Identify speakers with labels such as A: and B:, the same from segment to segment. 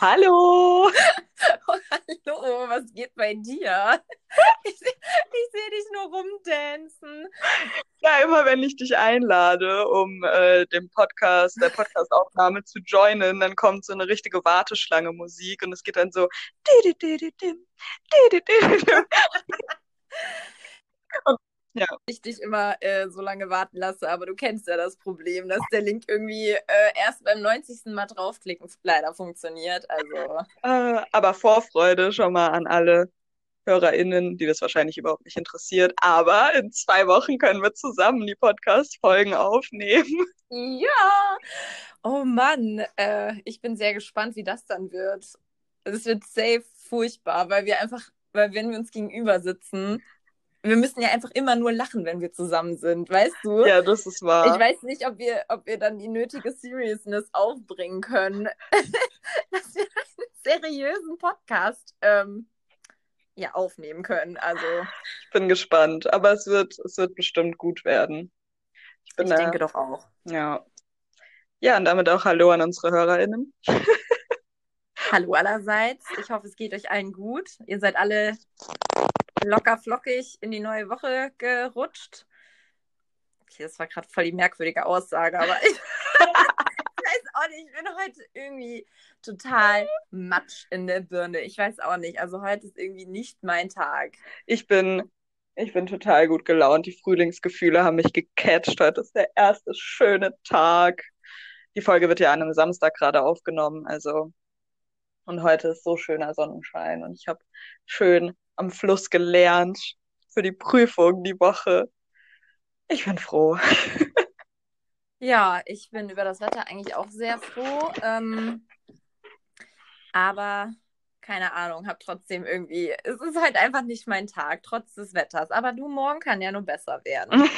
A: Hallo!
B: Hallo, was geht bei dir? Ich, ich sehe dich nur rumdancen.
A: Ja, immer wenn ich dich einlade, um äh, dem Podcast, der Podcastaufnahme zu joinen, dann kommt so eine richtige Warteschlange Musik und es geht dann so. Ja.
B: Ich dich immer äh, so lange warten lasse, aber du kennst ja das Problem, dass der Link irgendwie äh, erst beim 90. Mal draufklicken leider funktioniert. Also.
A: Äh, aber Vorfreude schon mal an alle HörerInnen, die das wahrscheinlich überhaupt nicht interessiert. Aber in zwei Wochen können wir zusammen die Podcast-Folgen aufnehmen.
B: Ja! Oh Mann, äh, ich bin sehr gespannt, wie das dann wird. Es wird safe furchtbar, weil wir einfach, weil wenn wir uns gegenüber sitzen, wir müssen ja einfach immer nur lachen, wenn wir zusammen sind, weißt du?
A: Ja, das ist wahr.
B: Ich weiß nicht, ob wir, ob wir dann die nötige Seriousness aufbringen können, dass wir einen seriösen Podcast ähm, ja, aufnehmen können. Also.
A: Ich bin gespannt, aber es wird, es wird bestimmt gut werden.
B: Ich, bin ich denke doch auch.
A: Ja. Ja, und damit auch Hallo an unsere HörerInnen.
B: Hallo allerseits. Ich hoffe, es geht euch allen gut. Ihr seid alle locker flockig in die neue Woche gerutscht. Okay, das war gerade voll die merkwürdige Aussage, aber ich, weiß auch nicht, ich bin heute irgendwie total matsch in der Birne. Ich weiß auch nicht. Also heute ist irgendwie nicht mein Tag.
A: Ich bin, ich bin total gut gelaunt. Die Frühlingsgefühle haben mich gecatcht. Heute ist der erste schöne Tag. Die Folge wird ja an einem Samstag gerade aufgenommen, also und heute ist so schöner Sonnenschein und ich habe schön am Fluss gelernt für die Prüfung die Woche. Ich bin froh.
B: Ja, ich bin über das Wetter eigentlich auch sehr froh. Ähm, aber keine Ahnung, habe trotzdem irgendwie, es ist halt einfach nicht mein Tag, trotz des Wetters. Aber du, morgen kann ja nur besser werden.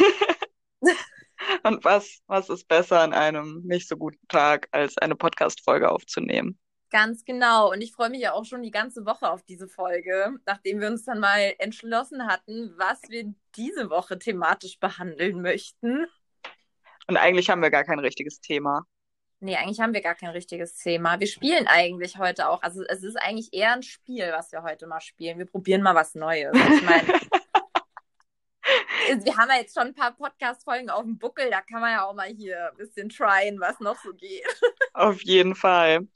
A: Und was, was ist besser an einem nicht so guten Tag, als eine Podcast-Folge aufzunehmen?
B: Ganz genau. Und ich freue mich ja auch schon die ganze Woche auf diese Folge, nachdem wir uns dann mal entschlossen hatten, was wir diese Woche thematisch behandeln möchten.
A: Und eigentlich haben wir gar kein richtiges Thema.
B: Nee, eigentlich haben wir gar kein richtiges Thema. Wir spielen eigentlich heute auch. Also es ist eigentlich eher ein Spiel, was wir heute mal spielen. Wir probieren mal was Neues. Ich meine, wir haben ja jetzt schon ein paar Podcast-Folgen auf dem Buckel. Da kann man ja auch mal hier ein bisschen tryen, was noch so geht.
A: Auf jeden Fall.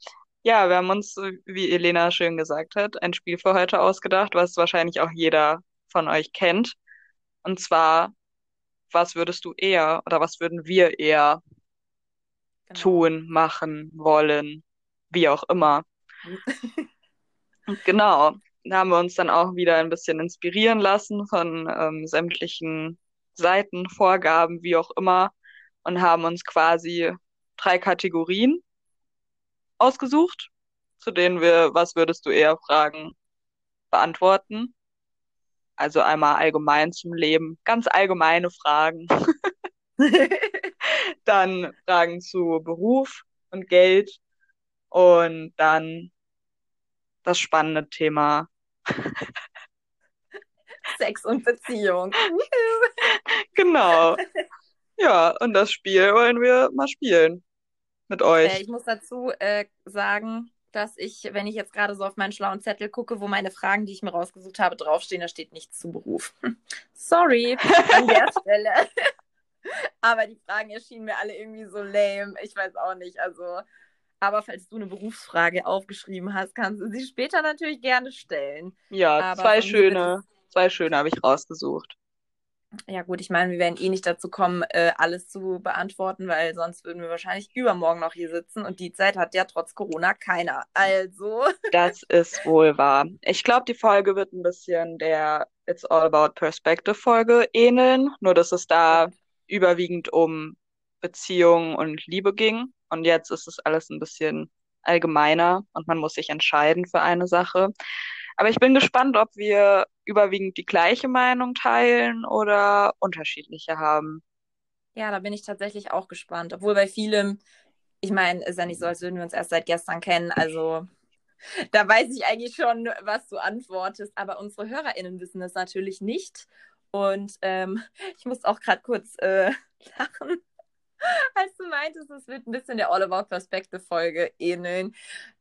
A: Ja, wir haben uns, wie Elena schön gesagt hat, ein Spiel für heute ausgedacht, was wahrscheinlich auch jeder von euch kennt. Und zwar, was würdest du eher oder was würden wir eher genau. tun, machen, wollen, wie auch immer. genau. Da haben wir uns dann auch wieder ein bisschen inspirieren lassen von ähm, sämtlichen Seiten, Vorgaben, wie auch immer, und haben uns quasi drei Kategorien ausgesucht, zu denen wir, was würdest du eher fragen, beantworten. Also einmal allgemein zum Leben, ganz allgemeine Fragen. dann Fragen zu Beruf und Geld und dann das spannende Thema
B: Sex und Beziehung.
A: genau. Ja, und das Spiel wollen wir mal spielen mit euch.
B: Äh, ich muss dazu äh, sagen, dass ich, wenn ich jetzt gerade so auf meinen schlauen Zettel gucke, wo meine Fragen, die ich mir rausgesucht habe, draufstehen, da steht nichts zu Beruf. Sorry an der Stelle. aber die Fragen erschienen mir alle irgendwie so lame. Ich weiß auch nicht. Also, aber falls du eine Berufsfrage aufgeschrieben hast, kannst du sie später natürlich gerne stellen.
A: Ja,
B: aber
A: zwei schöne, zwei schöne habe ich rausgesucht.
B: Ja, gut, ich meine, wir werden eh nicht dazu kommen, äh, alles zu beantworten, weil sonst würden wir wahrscheinlich übermorgen noch hier sitzen und die Zeit hat ja trotz Corona keiner. Also.
A: Das ist wohl wahr. Ich glaube, die Folge wird ein bisschen der It's All About Perspective Folge ähneln, nur dass es da überwiegend um Beziehungen und Liebe ging und jetzt ist es alles ein bisschen allgemeiner und man muss sich entscheiden für eine Sache. Aber ich bin gespannt, ob wir überwiegend die gleiche Meinung teilen oder unterschiedliche haben.
B: Ja, da bin ich tatsächlich auch gespannt. Obwohl bei vielem, ich meine, ist ja nicht so, als würden wir uns erst seit gestern kennen. Also da weiß ich eigentlich schon, was du antwortest. Aber unsere HörerInnen wissen das natürlich nicht. Und ähm, ich muss auch gerade kurz äh, lachen, als du meintest, es wird ein bisschen der All About Perspective Folge ähneln.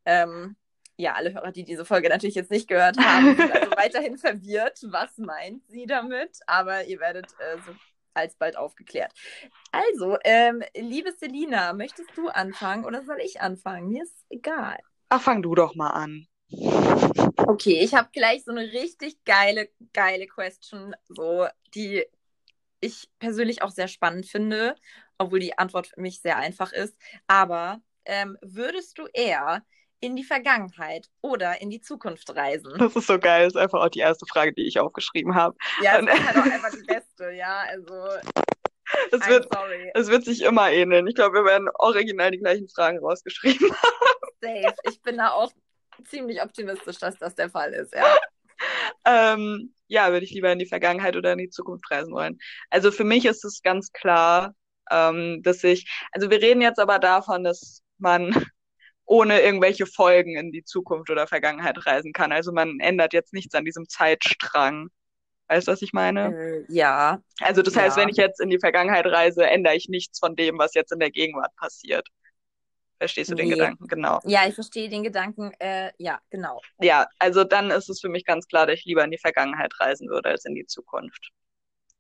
B: Ähm, ja, alle Hörer, die diese Folge natürlich jetzt nicht gehört haben, sind also weiterhin verwirrt. Was meint sie damit? Aber ihr werdet äh, so alsbald aufgeklärt. Also, ähm, liebe Selina, möchtest du anfangen oder soll ich anfangen? Mir ist egal.
A: Ach, fang du doch mal an.
B: Okay, ich habe gleich so eine richtig geile, geile Question, so die ich persönlich auch sehr spannend finde, obwohl die Antwort für mich sehr einfach ist. Aber ähm, würdest du eher in die Vergangenheit oder in die Zukunft reisen?
A: Das ist so geil. Das ist einfach auch die erste Frage, die ich aufgeschrieben habe.
B: Ja, das ist halt auch einfach die beste, ja. Also.
A: Es wird, es wird sich immer ähneln. Ich glaube, wir werden original die gleichen Fragen rausgeschrieben haben.
B: Safe. Ich bin da auch ziemlich optimistisch, dass das der Fall ist, ja.
A: Ähm, ja, würde ich lieber in die Vergangenheit oder in die Zukunft reisen wollen. Also für mich ist es ganz klar, ähm, dass ich, also wir reden jetzt aber davon, dass man ohne irgendwelche Folgen in die Zukunft oder Vergangenheit reisen kann. Also man ändert jetzt nichts an diesem Zeitstrang. Weißt du, was ich meine?
B: Äh, ja.
A: Also das heißt, wenn ich jetzt in die Vergangenheit reise, ändere ich nichts von dem, was jetzt in der Gegenwart passiert. Verstehst du nee. den Gedanken? Genau.
B: Ja, ich verstehe den Gedanken. Äh, ja, genau.
A: Ja, also dann ist es für mich ganz klar, dass ich lieber in die Vergangenheit reisen würde als in die Zukunft.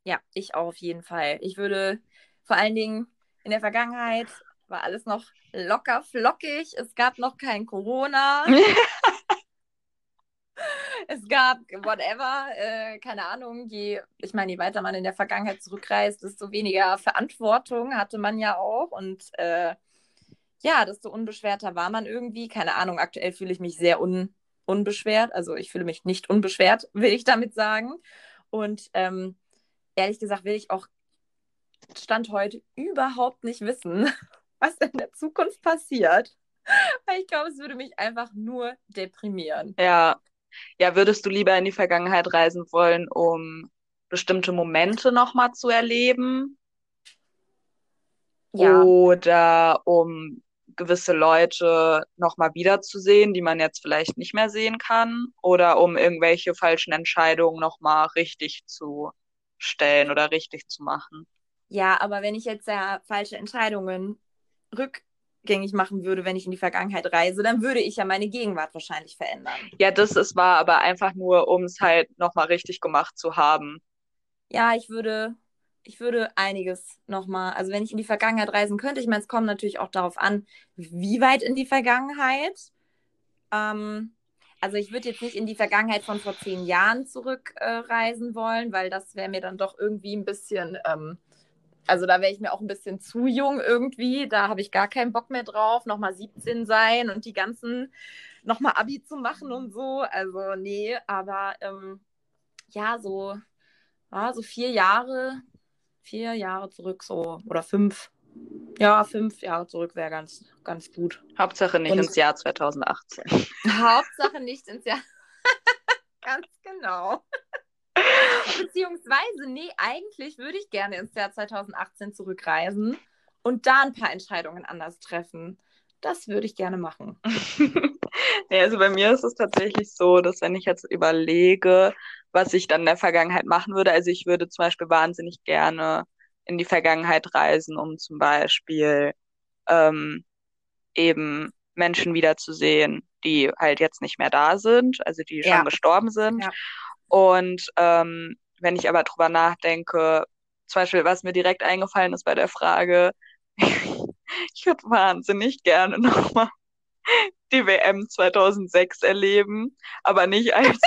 B: Ja, ich auch auf jeden Fall. Ich würde vor allen Dingen in der Vergangenheit war alles noch locker flockig. Es gab noch kein Corona. es gab whatever, äh, keine Ahnung, je, ich meine, je weiter man in der Vergangenheit zurückreist, desto weniger Verantwortung hatte man ja auch. Und äh, ja, desto unbeschwerter war man irgendwie. Keine Ahnung, aktuell fühle ich mich sehr un unbeschwert. Also ich fühle mich nicht unbeschwert, will ich damit sagen. Und ähm, ehrlich gesagt will ich auch Stand heute überhaupt nicht wissen, was in der Zukunft passiert. Weil ich glaube, es würde mich einfach nur deprimieren.
A: Ja. Ja, würdest du lieber in die Vergangenheit reisen wollen, um bestimmte Momente nochmal zu erleben? Ja. Oder um gewisse Leute nochmal wiederzusehen, die man jetzt vielleicht nicht mehr sehen kann, oder um irgendwelche falschen Entscheidungen nochmal richtig zu stellen oder richtig zu machen.
B: Ja, aber wenn ich jetzt ja falsche Entscheidungen rückgängig machen würde, wenn ich in die Vergangenheit reise, dann würde ich ja meine Gegenwart wahrscheinlich verändern.
A: Ja, das ist wahr, aber einfach nur, um es halt nochmal richtig gemacht zu haben.
B: Ja, ich würde ich würde einiges nochmal, also wenn ich in die Vergangenheit reisen könnte, ich meine, es kommt natürlich auch darauf an, wie weit in die Vergangenheit. Ähm, also ich würde jetzt nicht in die Vergangenheit von vor zehn Jahren zurückreisen äh, wollen, weil das wäre mir dann doch irgendwie ein bisschen, ähm, also da wäre ich mir auch ein bisschen zu jung irgendwie. Da habe ich gar keinen Bock mehr drauf, nochmal 17 sein und die ganzen, nochmal Abi zu machen und so. Also nee, aber ähm, ja, so, ja, so vier Jahre, vier Jahre zurück, so oder fünf. Ja, fünf Jahre zurück wäre ganz, ganz gut.
A: Hauptsache nicht Und ins Jahr 2018.
B: Hauptsache nicht ins Jahr. ganz genau. Beziehungsweise, nee, eigentlich würde ich gerne ins Jahr 2018 zurückreisen und da ein paar Entscheidungen anders treffen. Das würde ich gerne machen.
A: ja, also bei mir ist es tatsächlich so, dass wenn ich jetzt überlege, was ich dann in der Vergangenheit machen würde. Also ich würde zum Beispiel wahnsinnig gerne in die Vergangenheit reisen, um zum Beispiel ähm, eben Menschen wiederzusehen, die halt jetzt nicht mehr da sind, also die schon ja. gestorben sind. Ja. Und ähm, wenn ich aber drüber nachdenke, zum Beispiel, was mir direkt eingefallen ist bei der Frage, ich würde wahnsinnig gerne nochmal die WM 2006 erleben, aber nicht als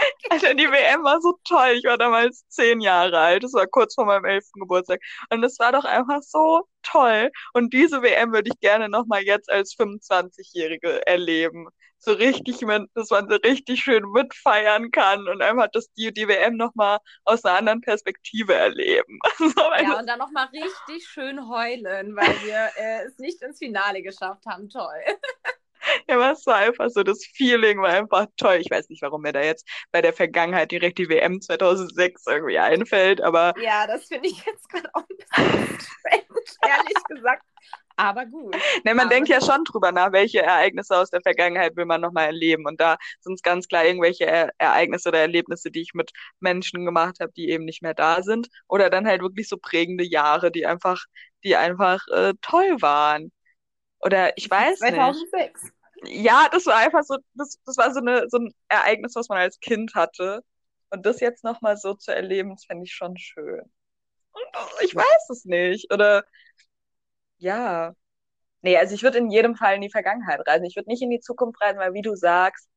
A: Alter, die WM war so toll. Ich war damals zehn Jahre alt. Das war kurz vor meinem elften Geburtstag. Und es war doch einfach so toll. Und diese WM würde ich gerne nochmal jetzt als 25-Jährige erleben. So richtig mit, dass man so richtig schön mitfeiern kann und einfach das, die, die WM nochmal aus einer anderen Perspektive erleben.
B: so, ja, und dann nochmal richtig schön heulen, weil wir äh, es nicht ins Finale geschafft haben. Toll.
A: Ja, aber es war einfach so, das Feeling war einfach toll. Ich weiß nicht, warum mir da jetzt bei der Vergangenheit direkt die WM 2006 irgendwie einfällt, aber.
B: Ja, das finde ich jetzt gerade auch ein bisschen strange, ehrlich gesagt. Aber gut.
A: Ne, man aber denkt ja schon drüber nach, welche Ereignisse aus der Vergangenheit will man nochmal erleben. Und da sind es ganz klar irgendwelche e Ereignisse oder Erlebnisse, die ich mit Menschen gemacht habe, die eben nicht mehr da sind. Oder dann halt wirklich so prägende Jahre, die einfach, die einfach äh, toll waren. Oder ich weiß 2006. nicht. Ja, das war einfach so, das, das war so, eine, so ein Ereignis, was man als Kind hatte. Und das jetzt nochmal so zu erleben, das fände ich schon schön. Und ich weiß es nicht. Oder ja. Nee, also ich würde in jedem Fall in die Vergangenheit reisen. Ich würde nicht in die Zukunft reisen, weil wie du sagst,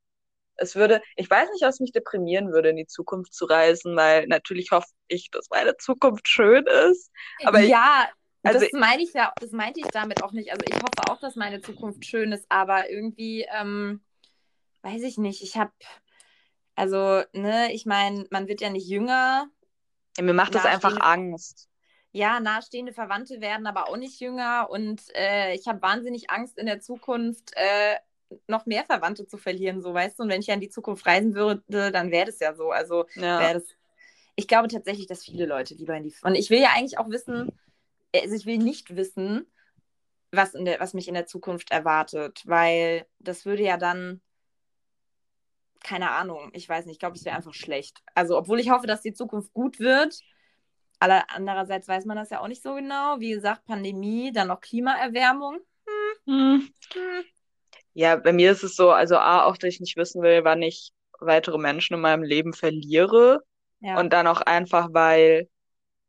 A: es würde, ich weiß nicht, was mich deprimieren würde, in die Zukunft zu reisen, weil natürlich hoffe ich, dass meine Zukunft schön ist. Aber
B: ja,
A: also
B: das meine ich ja, das meinte ich damit auch nicht. Also ich hoffe auch, dass meine Zukunft schön ist, aber irgendwie, ähm, weiß ich nicht, ich habe, also, ne, ich meine, man wird ja nicht jünger.
A: Ja, mir macht das einfach Angst.
B: Ja, nahestehende Verwandte werden aber auch nicht jünger und äh, ich habe wahnsinnig Angst in der Zukunft, äh, noch mehr Verwandte zu verlieren, so weißt du. Und wenn ich ja in die Zukunft reisen würde, dann wäre das ja so. Also
A: ja.
B: wäre das. Ich glaube tatsächlich, dass viele Leute lieber in die. Und ich will ja eigentlich auch wissen, also ich will nicht wissen, was, in der, was mich in der Zukunft erwartet, weil das würde ja dann, keine Ahnung, ich weiß nicht, ich glaube, es wäre einfach schlecht. Also, obwohl ich hoffe, dass die Zukunft gut wird, aber andererseits weiß man das ja auch nicht so genau. Wie gesagt, Pandemie, dann noch Klimaerwärmung. Hm.
A: Hm. Hm. Ja, bei mir ist es so, also A, auch, dass ich nicht wissen will, wann ich weitere Menschen in meinem Leben verliere.
B: Ja.
A: Und dann auch einfach, weil,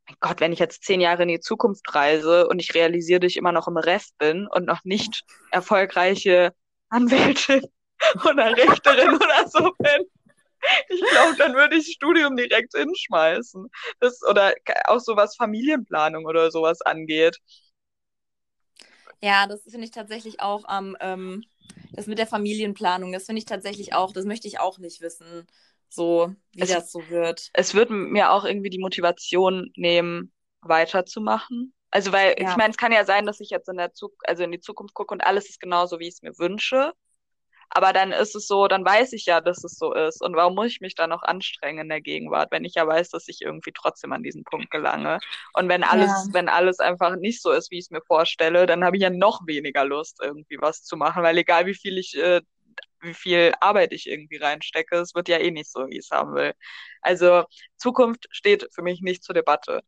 A: mein Gott, wenn ich jetzt zehn Jahre in die Zukunft reise und ich realisiere, dass ich immer noch im Rest bin und noch nicht erfolgreiche Anwältin oder Richterin oder so bin, ich glaube, dann würde ich das Studium direkt hinschmeißen. Das, oder auch so was Familienplanung oder sowas angeht.
B: Ja, das finde ich tatsächlich auch am, ähm, das mit der Familienplanung, das finde ich tatsächlich auch, das möchte ich auch nicht wissen, so wie es, das so wird.
A: Es wird mir auch irgendwie die Motivation nehmen, weiterzumachen. Also, weil ja. ich meine, es kann ja sein, dass ich jetzt in der Zukunft, also in die Zukunft gucke und alles ist genauso, wie ich es mir wünsche. Aber dann ist es so, dann weiß ich ja, dass es so ist. Und warum muss ich mich dann noch anstrengen in der Gegenwart, wenn ich ja weiß, dass ich irgendwie trotzdem an diesen Punkt gelange? Und wenn alles, ja. wenn alles einfach nicht so ist, wie ich es mir vorstelle, dann habe ich ja noch weniger Lust, irgendwie was zu machen, weil egal wie viel ich, äh, wie viel Arbeit ich irgendwie reinstecke, es wird ja eh nicht so, wie ich es haben will. Also Zukunft steht für mich nicht zur Debatte.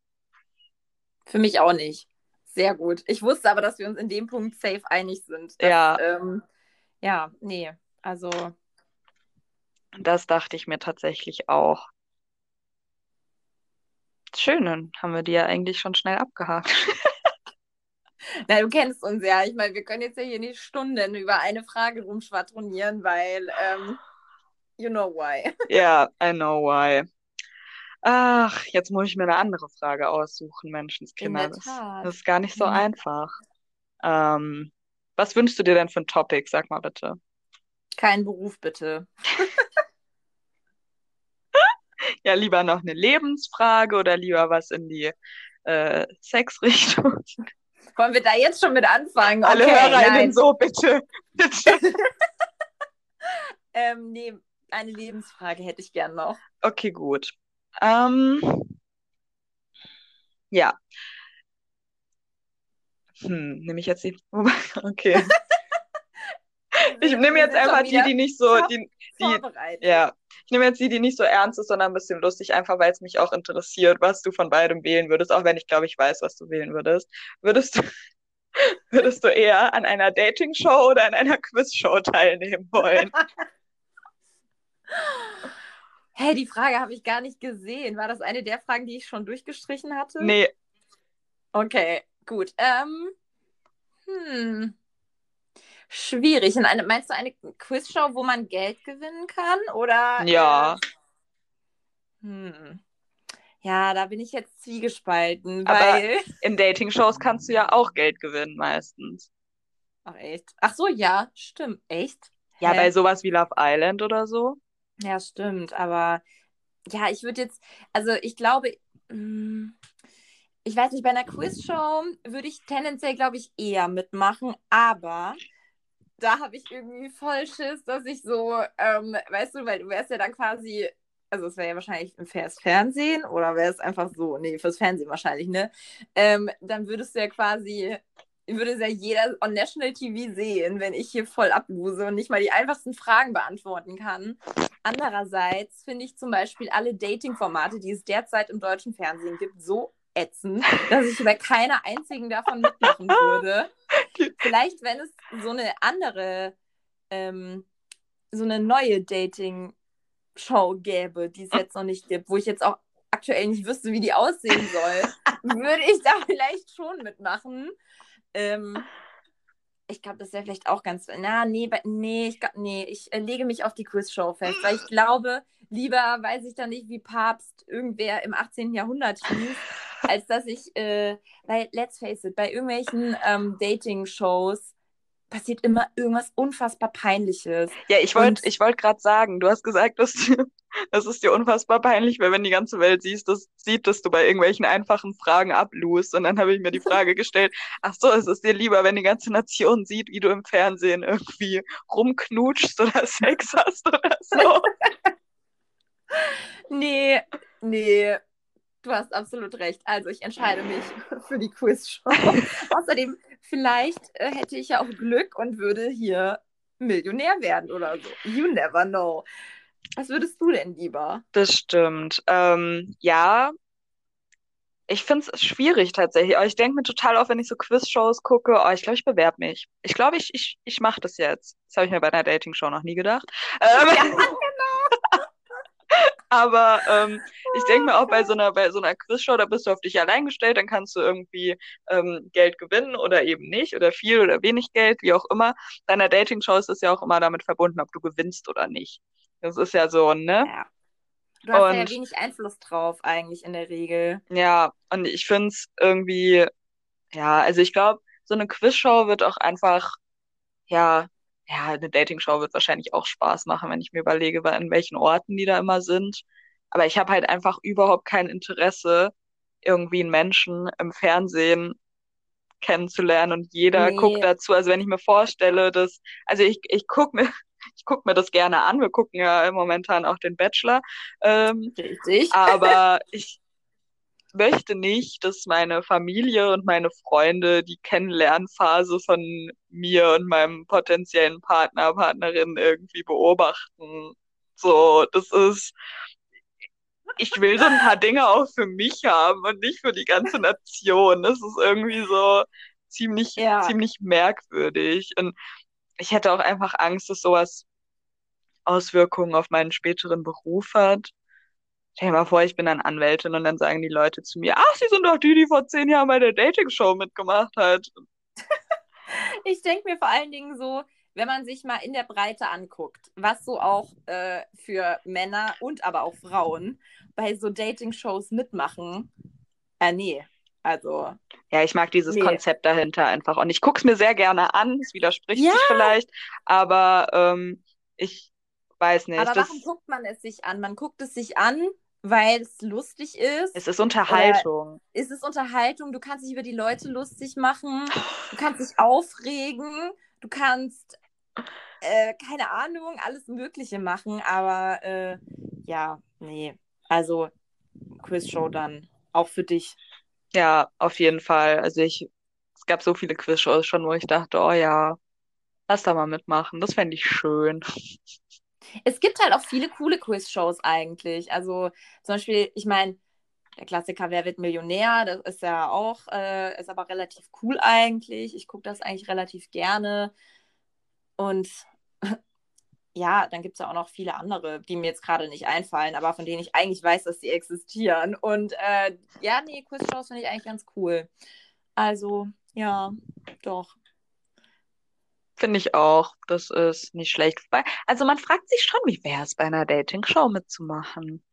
B: Für mich auch nicht. Sehr gut. Ich wusste aber, dass wir uns in dem Punkt safe einig sind. Dass,
A: ja.
B: Ähm, ja, nee, also.
A: Das dachte ich mir tatsächlich auch. Schön, dann haben wir die ja eigentlich schon schnell abgehakt.
B: Na, du kennst uns ja. Ich meine, wir können jetzt ja hier nicht Stunden über eine Frage rumschwadronieren, weil, ähm, you know why.
A: Ja, yeah, I know why. Ach, jetzt muss ich mir eine andere Frage aussuchen, Menschenskinder. Das, das, ist gar nicht so mhm. einfach. Ähm, was wünschst du dir denn für ein Topic? Sag mal bitte.
B: Kein Beruf, bitte.
A: ja, lieber noch eine Lebensfrage oder lieber was in die äh, Sexrichtung.
B: Wollen wir da jetzt schon mit anfangen?
A: Alle okay, HörerInnen so, bitte. bitte.
B: ähm, nee, eine Lebensfrage hätte ich gern noch.
A: Okay, gut. Ähm, ja. Hm, nehme ich jetzt die. Okay. ich nehme jetzt einfach die, die nicht so. Die, die, ja. Ich nehme jetzt die, die nicht so ernst ist, sondern ein bisschen lustig, einfach weil es mich auch interessiert, was du von beidem wählen würdest, auch wenn ich glaube, ich weiß, was du wählen würdest. Würdest du, würdest du eher an einer Dating-Show oder an einer Quiz-Show teilnehmen wollen?
B: Hey, die Frage habe ich gar nicht gesehen. War das eine der Fragen, die ich schon durchgestrichen hatte?
A: Nee.
B: Okay. Gut. Ähm, hm. Schwierig. Und eine, meinst du eine Quizshow, wo man Geld gewinnen kann? Oder?
A: Ja.
B: Äh, hm. Ja, da bin ich jetzt zwiegespalten,
A: Aber
B: weil.
A: In Dating-Shows kannst du ja auch Geld gewinnen, meistens.
B: Ach, echt? Ach so, ja, stimmt. Echt?
A: Ja, Hä? bei sowas wie Love Island oder so.
B: Ja, stimmt. Aber ja, ich würde jetzt, also ich glaube, hm, ich weiß nicht, bei einer Quizshow würde ich tendenziell, glaube ich, eher mitmachen, aber da habe ich irgendwie voll Schiss, dass ich so, ähm, weißt du, weil du wärst ja dann quasi, also es wäre ja wahrscheinlich fürs Fernsehen oder wäre es einfach so, nee, fürs Fernsehen wahrscheinlich, ne? Ähm, dann würdest du ja quasi, würde es ja jeder on National TV sehen, wenn ich hier voll abluse und nicht mal die einfachsten Fragen beantworten kann. Andererseits finde ich zum Beispiel alle Dating-Formate, die es derzeit im deutschen Fernsehen gibt, so ätzend, dass ich bei keiner einzigen davon mitmachen würde. Vielleicht, wenn es so eine andere ähm, so eine neue Dating-Show gäbe, die es jetzt noch nicht gibt, wo ich jetzt auch aktuell nicht wüsste, wie die aussehen soll, würde ich da vielleicht schon mitmachen. Ähm, ich glaube, das wäre vielleicht auch ganz. Na, nee, nee, ich, nee, ich äh, lege mich auf die Quizshow fest, weil ich glaube, lieber weiß ich dann nicht, wie Papst irgendwer im 18. Jahrhundert hieß, als dass ich, äh, weil, let's face it, bei irgendwelchen ähm, Dating-Shows passiert immer irgendwas unfassbar Peinliches.
A: Ja, ich wollte ich wollt gerade sagen, du hast gesagt, dass, das ist dir unfassbar peinlich, weil wenn die ganze Welt siehst, das, sieht, dass du bei irgendwelchen einfachen Fragen ablust. Und dann habe ich mir die Frage gestellt, ach so, ist es dir lieber, wenn die ganze Nation sieht, wie du im Fernsehen irgendwie rumknutschst oder Sex hast oder so?
B: nee, nee, Du hast absolut recht. Also ich entscheide mich für die Quizshow. Außerdem, vielleicht äh, hätte ich ja auch Glück und würde hier Millionär werden oder so. You never know. Was würdest du denn lieber?
A: Das stimmt. Ähm, ja, ich finde es schwierig tatsächlich. Aber ich denke mir total auf, wenn ich so Quizshows gucke, oh, ich glaube, ich bewerbe mich. Ich glaube, ich, ich, ich mache das jetzt. Das habe ich mir bei einer Dating-Show noch nie gedacht. Ähm, ja, genau. Aber ähm, ich denke mir auch bei so einer, bei so einer Quizshow, da bist du auf dich allein gestellt, dann kannst du irgendwie ähm, Geld gewinnen oder eben nicht oder viel oder wenig Geld, wie auch immer. Bei einer Dating-Show ist es ja auch immer damit verbunden, ob du gewinnst oder nicht. Das ist ja so, ne? Ja.
B: Du hast und, ja wenig Einfluss drauf eigentlich in der Regel.
A: Ja, und ich finde es irgendwie, ja, also ich glaube, so eine Quizshow wird auch einfach, ja, ja, eine Dating-Show wird wahrscheinlich auch Spaß machen, wenn ich mir überlege, in welchen Orten die da immer sind. Aber ich habe halt einfach überhaupt kein Interesse, irgendwie einen Menschen im Fernsehen kennenzulernen und jeder nee. guckt dazu. Also wenn ich mir vorstelle, dass, also ich, ich gucke mir, ich guck mir das gerne an. Wir gucken ja momentan auch den Bachelor. Ähm,
B: Richtig.
A: Aber ich, möchte nicht, dass meine Familie und meine Freunde die Kennenlernphase von mir und meinem potenziellen Partner, Partnerin irgendwie beobachten. So, das ist, ich will so ein paar Dinge auch für mich haben und nicht für die ganze Nation. Das ist irgendwie so ziemlich, ja. ziemlich merkwürdig. Und ich hätte auch einfach Angst, dass sowas Auswirkungen auf meinen späteren Beruf hat. Stell dir mal vor, ich bin dann Anwältin und dann sagen die Leute zu mir, ach, Sie sind doch die, die vor zehn Jahren bei der Dating-Show mitgemacht hat.
B: ich denke mir vor allen Dingen so, wenn man sich mal in der Breite anguckt, was so auch äh, für Männer und aber auch Frauen bei so Dating-Shows mitmachen, äh, nee, also.
A: Ja, ich mag dieses nee. Konzept dahinter einfach. Und ich gucke es mir sehr gerne an. Es widerspricht ja. sich vielleicht. Aber ähm, ich weiß nicht.
B: Aber warum guckt man es sich an? Man guckt es sich an, weil es lustig ist.
A: Es ist Unterhaltung.
B: Es ist Unterhaltung. Du kannst dich über die Leute lustig machen. Du kannst dich aufregen. Du kannst, äh, keine Ahnung, alles Mögliche machen. Aber äh, ja, nee. Also Quizshow dann auch für dich.
A: Ja, auf jeden Fall. Also ich, es gab so viele Quizshows schon, wo ich dachte, oh ja, lass da mal mitmachen. Das fände ich schön.
B: Es gibt halt auch viele coole Quiz-Shows eigentlich. Also zum Beispiel, ich meine, der Klassiker Wer wird Millionär, das ist ja auch, äh, ist aber relativ cool eigentlich. Ich gucke das eigentlich relativ gerne. Und ja, dann gibt es ja auch noch viele andere, die mir jetzt gerade nicht einfallen, aber von denen ich eigentlich weiß, dass sie existieren. Und äh, ja, nee, Quiz-Shows finde ich eigentlich ganz cool. Also, ja, doch.
A: Finde ich auch. Das ist nicht schlecht. Also man fragt sich schon, wie wäre es bei einer Dating-Show mitzumachen.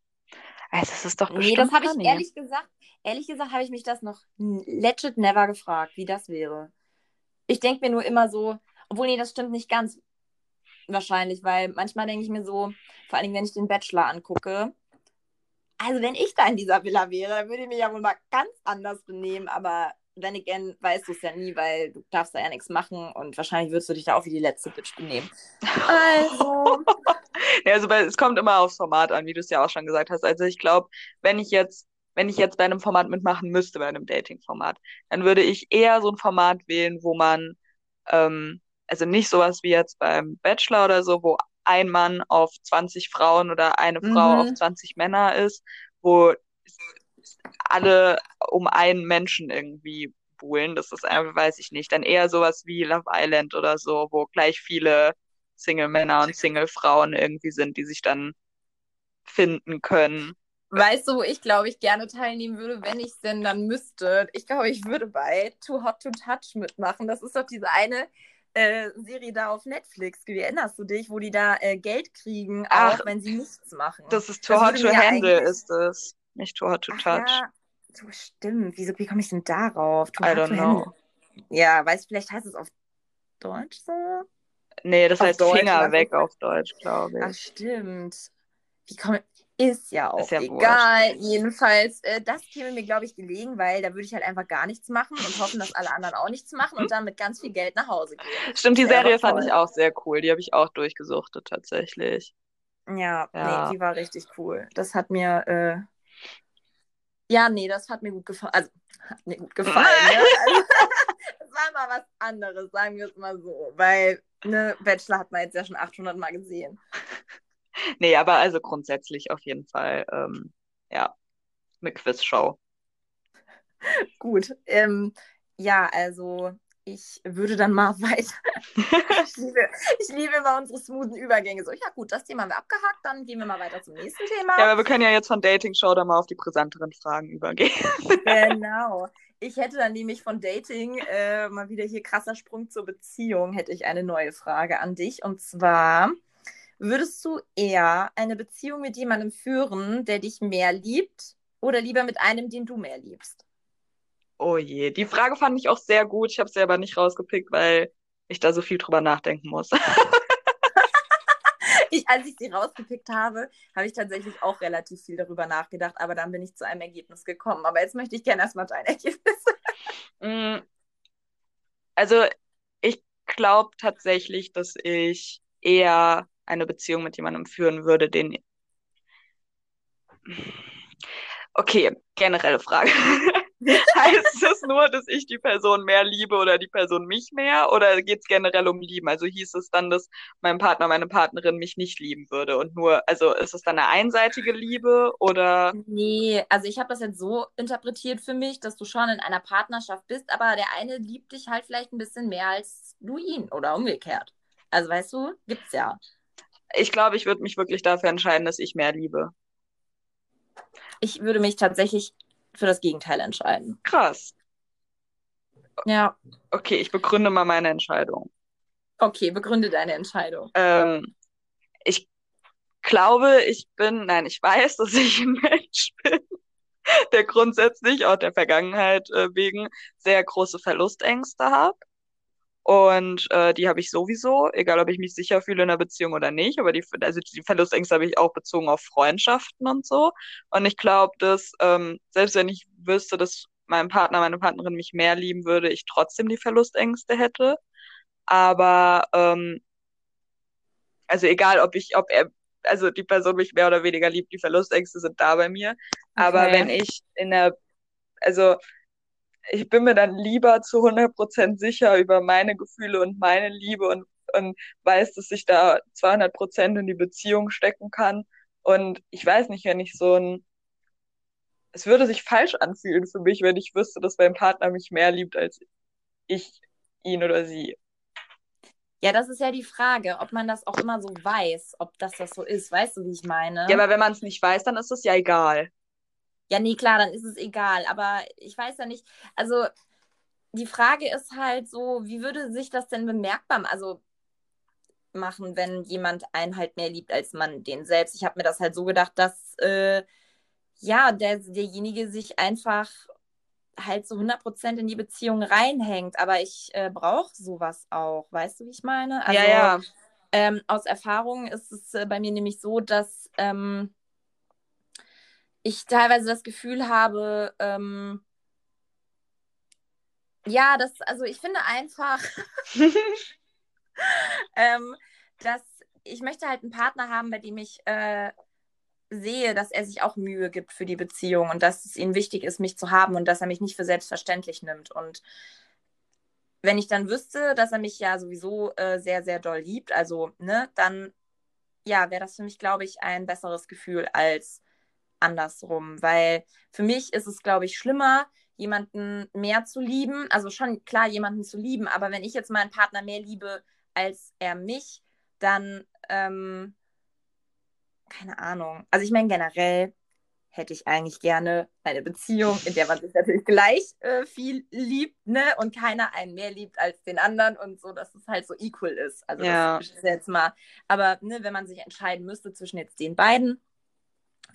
A: Also es ist doch bestimmt Nee,
B: das habe ich ehrlich gesagt, ehrlich gesagt habe ich mich das noch legit never gefragt, wie das wäre. Ich denke mir nur immer so, obwohl nee, das stimmt nicht ganz wahrscheinlich, weil manchmal denke ich mir so, vor allem wenn ich den Bachelor angucke, also wenn ich da in dieser Villa wäre, dann würde ich mich ja wohl mal ganz anders benehmen, aber then again weißt du es ja nie, weil du darfst da ja nichts machen und wahrscheinlich würdest du dich da auch wie die letzte Bitch benehmen. Also.
A: ja, also es kommt immer aufs Format an, wie du es ja auch schon gesagt hast. Also ich glaube, wenn ich jetzt, wenn ich jetzt bei einem Format mitmachen müsste, bei einem Dating-Format, dann würde ich eher so ein Format wählen, wo man, ähm, also nicht sowas wie jetzt beim Bachelor oder so, wo ein Mann auf 20 Frauen oder eine Frau mhm. auf 20 Männer ist, wo alle um einen Menschen irgendwie buhlen. Das ist einfach, weiß ich nicht. Dann eher sowas wie Love Island oder so, wo gleich viele Single-Männer und Single-Frauen irgendwie sind, die sich dann finden können.
B: Weißt du, wo ich glaube, ich gerne teilnehmen würde, wenn ich es denn dann müsste? Ich glaube, ich würde bei Too Hot to Touch mitmachen. Das ist doch diese eine äh, Serie da auf Netflix. Wie erinnerst du dich, wo die da äh, Geld kriegen,
A: Ach,
B: auch wenn sie nichts machen?
A: Das ist Too
B: Das
A: Hot to Handle, ist es. Nicht Too Hot to
B: Ach
A: Touch.
B: Ja, so stimmt. Wieso, wie komme ich denn darauf? Too
A: I don't
B: to
A: know.
B: Handle. Ja, weißt du, vielleicht heißt es auf Deutsch so?
A: Nee, das
B: Auf
A: heißt
B: Deutsch,
A: Finger weg auf Deutsch, glaube
B: Ach,
A: ich.
B: stimmt. Wie komme Ist ja auch
A: Ist ja
B: egal. Jedenfalls, äh, das käme mir, glaube ich, gelegen, weil da würde ich halt einfach gar nichts machen und hoffen, dass alle anderen auch nichts machen und dann mit ganz viel Geld nach Hause gehen.
A: Stimmt, die Serie fand
B: toll.
A: ich auch sehr cool. Die habe ich auch durchgesuchtet, tatsächlich.
B: Ja,
A: Ja.
B: nee, die war richtig cool. Das hat mir, äh... ja, nee, das hat mir gut gefallen. Also, hat mir gut gefallen. ne? Also, das war mal was anderes, sagen wir es mal so. Weil, ne, Bachelor hat man jetzt ja schon 800 Mal gesehen.
A: Nee, aber also grundsätzlich auf jeden Fall, ähm, ja, eine Quizshow.
B: Gut. Ähm, ja, also, ich würde dann mal weiter. ich, liebe, ich liebe immer unsere smoothen Übergänge. So, ja, gut, das Thema haben wir abgehakt, dann gehen wir mal weiter zum nächsten Thema.
A: Ja, aber wir können ja jetzt von Dating-Show dann mal auf die brisanteren Fragen übergehen.
B: Genau. Ich hätte dann nämlich von Dating äh, mal wieder hier krasser Sprung zur Beziehung, hätte ich eine neue Frage an dich. Und zwar, würdest du eher eine Beziehung mit jemandem führen, der dich mehr liebt, oder lieber mit einem, den du mehr liebst?
A: Oh je, die Frage fand ich auch sehr gut. Ich habe sie aber nicht rausgepickt, weil ich da so viel drüber nachdenken muss.
B: Ich, als ich sie rausgepickt habe, habe ich tatsächlich auch relativ viel darüber nachgedacht, aber dann bin ich zu einem Ergebnis gekommen. Aber jetzt möchte ich gerne erstmal dein Ergebnis.
A: Mm, Also, ich glaube tatsächlich, dass ich eher eine Beziehung mit jemandem führen würde, den. Okay, generelle Frage. Heißt es nur, dass ich die Person mehr liebe oder die Person mich mehr? Oder geht es generell um Lieben? Also hieß es dann, dass mein Partner, meine Partnerin mich nicht lieben würde und nur, also ist es dann eine einseitige Liebe oder?
B: Nee, also ich habe das jetzt so interpretiert für mich, dass du schon in einer Partnerschaft bist, aber der eine liebt dich halt vielleicht ein bisschen mehr als du ihn oder umgekehrt. Also weißt du, gibt's ja.
A: Ich glaube, ich würde mich wirklich dafür entscheiden, dass ich mehr liebe.
B: Ich würde mich tatsächlich für das Gegenteil entscheiden.
A: Krass.
B: Ja,
A: Okay, ich begründe mal meine Entscheidung.
B: okay, begründe deine Entscheidung.
A: Ähm, ich glaube, ich bin, nein, ich weiß, dass ich ein Mensch bin, der grundsätzlich auch der Vergangenheit äh, wegen sehr große Verlustängste hat. Und äh, die habe ich sowieso, egal ob ich mich sicher fühle in einer Beziehung oder nicht. Aber die, also die Verlustängste habe ich auch bezogen auf Freundschaften und so. Und ich glaube, dass ähm, selbst wenn ich wüsste, dass mein Partner, meine Partnerin mich mehr lieben würde, ich trotzdem die Verlustängste hätte. Aber ähm, also egal, ob ich, ob er, also die Person mich mehr oder weniger liebt, die Verlustängste sind da bei mir. Aber
B: Okay.
A: wenn ich in der, also ich bin mir dann lieber zu 100% sicher über meine Gefühle und meine Liebe und, und weiß, dass ich da 200% in die Beziehung stecken kann. Und ich weiß nicht, wenn ich so ein, es würde sich falsch anfühlen für mich, wenn ich wüsste, dass mein Partner mich mehr liebt als ich ihn oder sie.
B: Ja, das ist ja die Frage, ob man das auch immer so weiß, ob das das so ist. Weißt du, wie ich meine?
A: Ja, aber wenn man es nicht weiß, dann ist es ja egal.
B: Ja, nee, klar, dann ist es egal. Aber ich weiß ja nicht, also die Frage ist halt so, wie würde sich das denn bemerkbar, also machen, wenn jemand einen halt mehr liebt als man den selbst? Ich habe mir das halt so gedacht, dass äh, ja, der, derjenige sich einfach halt so 100% in die Beziehung reinhängt. Aber ich äh, brauche sowas auch. Weißt du, wie ich meine? Also,
A: ja, ja.
B: ähm, aus Erfahrung ist es äh, bei mir nämlich so, dass ähm, ich teilweise das Gefühl habe, ähm, ja, das, also ich finde einfach, ähm, dass ich möchte halt einen Partner haben, bei dem ich äh, sehe, dass er sich auch Mühe gibt für die Beziehung und dass es ihm wichtig ist, mich zu haben und dass er mich nicht für selbstverständlich nimmt. Und wenn ich dann wüsste, dass er mich ja sowieso äh, sehr, sehr doll liebt, also, ne, dann, ja, wäre das für mich, glaube ich, ein besseres Gefühl als andersrum, weil für mich ist es, glaube ich, schlimmer, jemanden mehr zu lieben, also schon klar, jemanden zu lieben, aber wenn ich jetzt meinen Partner mehr liebe als er mich, dann, ähm, keine Ahnung. Also ich meine generell hätte ich eigentlich gerne eine Beziehung, in der man sich natürlich gleich äh, viel liebt, ne? Und keiner einen mehr liebt als den anderen und so, dass es halt so equal ist. Also
A: Ja.
B: das ist jetzt mal. Aber ne, wenn man sich entscheiden müsste zwischen jetzt den beiden,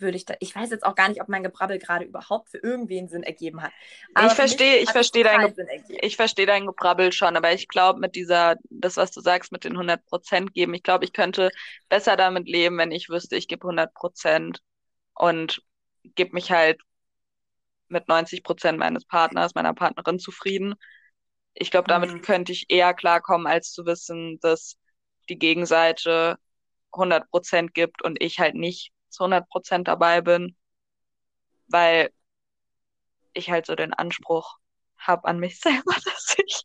B: würde ich da. Ich weiß jetzt auch gar nicht, ob mein Gebrabbel gerade überhaupt für irgendwen Sinn ergeben hat. Aber
A: Ich verstehe, ich verstehe dein. Ich verstehe dein Gebrabbel schon, aber ich glaube, mit dieser, das, was du sagst, mit den 100% geben, ich glaube, ich könnte besser damit leben, wenn ich wüsste, ich gebe 100% und gebe mich halt mit 90% meines Partners, meiner Partnerin zufrieden. Ich glaube, damit
B: Mhm.
A: könnte ich eher klarkommen, als zu wissen, dass die Gegenseite 100% gibt und ich halt nicht zu 100% dabei bin, weil ich halt so den Anspruch habe an mich selber, dass ich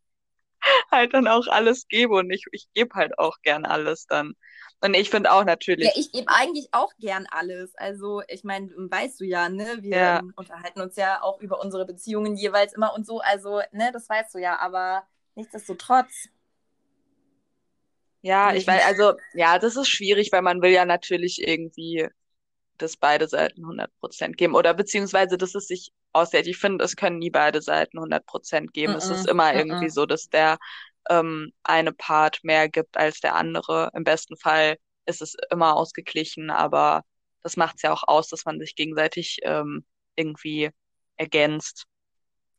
A: halt dann auch alles gebe und ich, ich gebe halt auch gern alles dann. Und ich finde auch
B: Ja,
A: natürlich,
B: ich gebe eigentlich auch gern alles. Also, ich meine, weißt du ja, ne? Wir
A: Ja.
B: unterhalten uns ja auch über unsere Beziehungen jeweils immer und so. Also, ne, das weißt du ja, aber nichtsdestotrotz.
A: ja, ich weiß,
B: nicht.
A: also, ja, das ist schwierig, weil man will ja natürlich irgendwie, dass beide Seiten 100% geben oder beziehungsweise, dass es sich aushält. Ich finde, es können nie beide Seiten 100% geben. Es ist immer irgendwie
B: mm-mm.
A: so, dass der ähm, eine Part mehr gibt als der andere. Im besten Fall ist es immer ausgeglichen, aber das macht es ja auch aus, dass man sich gegenseitig ähm, irgendwie ergänzt.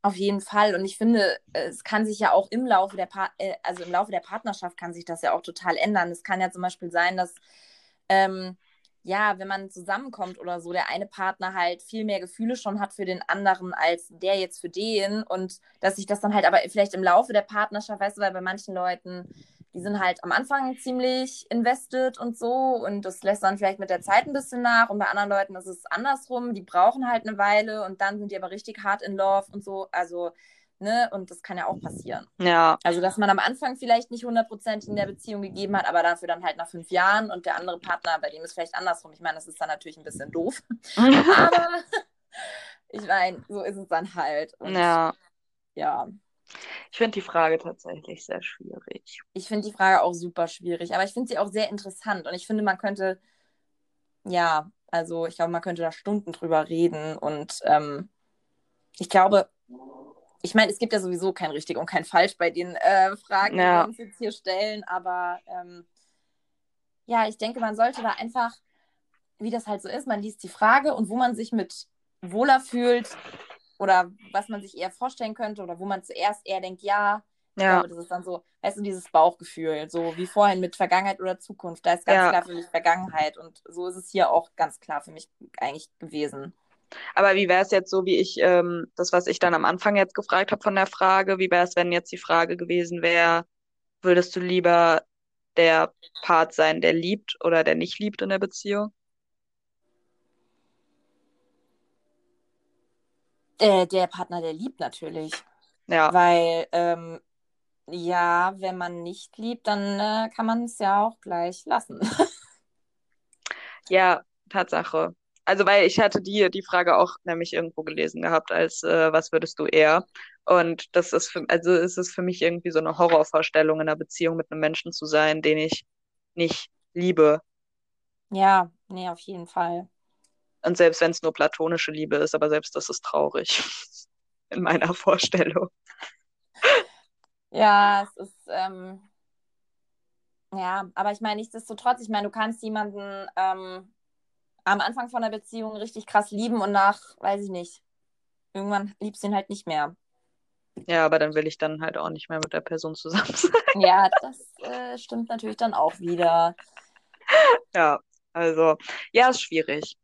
B: Auf jeden Fall. Und ich finde, es kann sich ja auch im Laufe der pa äh, also im Laufe der Partnerschaft kann sich das ja auch total ändern. Es kann ja zum Beispiel sein, dass ähm, ja, wenn man zusammenkommt oder so, der eine Partner halt viel mehr Gefühle schon hat für den anderen als der jetzt für den und dass sich das dann halt aber vielleicht im Laufe der Partnerschaft, weißt du, weil bei manchen Leuten, die sind halt am Anfang ziemlich invested und so und das lässt dann vielleicht mit der Zeit ein bisschen nach und bei anderen Leuten ist es andersrum, die brauchen halt eine Weile und dann sind die aber richtig hart in love und so, also, ne, und das kann ja auch passieren.
A: Ja,
B: Also, dass man am Anfang vielleicht nicht 100% in der Beziehung gegeben hat, aber dafür dann halt nach fünf Jahren und der andere Partner, bei dem ist vielleicht andersrum. Ich meine, das ist dann natürlich ein bisschen doof. Aber ich meine, so ist es dann halt. Und
A: ja.
B: ja,
A: Ich finde die Frage tatsächlich sehr schwierig.
B: ich finde die Frage auch super schwierig, aber ich finde sie auch sehr interessant und ich finde, man könnte, ja, also ich glaube, man könnte da Stunden drüber reden und ähm, ich glaube, ich meine, es gibt ja sowieso kein richtig und kein falsch bei den äh, Fragen, die
A: Ja.
B: wir uns jetzt hier stellen, aber ähm, ja, ich denke, man sollte da einfach, wie das halt so ist, man liest die Frage und wo man sich mit wohler fühlt oder was man sich eher vorstellen könnte oder wo man zuerst eher denkt, ja,
A: Ja,
B: glaube, das ist dann so, weißt du, dieses Bauchgefühl, so wie vorhin mit Vergangenheit oder Zukunft. Da ist ganz
A: Ja.
B: klar für mich Vergangenheit und so ist es hier auch ganz klar für mich eigentlich gewesen.
A: Aber wie wäre es jetzt so, wie ich, ähm, das, was ich dann am Anfang jetzt gefragt habe von der Frage, wie wäre es, wenn jetzt die Frage gewesen wäre, würdest du lieber der Part sein, der liebt oder der nicht liebt in der Beziehung?
B: Äh, der Partner, der liebt natürlich.
A: Ja,
B: Weil, ähm, ja, wenn man nicht liebt, dann äh, kann man es ja auch gleich lassen.
A: ja, Tatsache. Also, weil ich hatte die, die Frage auch nämlich irgendwo gelesen gehabt, als äh, was würdest du eher? Und das ist für, also ist es für mich irgendwie so eine Horrorvorstellung, in einer Beziehung mit einem Menschen zu sein, den ich nicht liebe.
B: Ja, nee, auf jeden Fall.
A: Und selbst wenn es nur platonische Liebe ist, aber selbst das ist traurig in meiner Vorstellung.
B: Ja, es ist, ähm, ja, aber ich meine, nichtsdestotrotz, ich meine, du kannst jemanden ähm, am Anfang von der Beziehung richtig krass lieben und nach, weiß ich nicht, irgendwann liebst du ihn halt nicht mehr.
A: Ja, aber dann will ich dann halt auch nicht mehr mit der Person zusammen sein.
B: Ja, das äh, stimmt natürlich dann auch wieder.
A: Ja, also, ja, ist schwierig.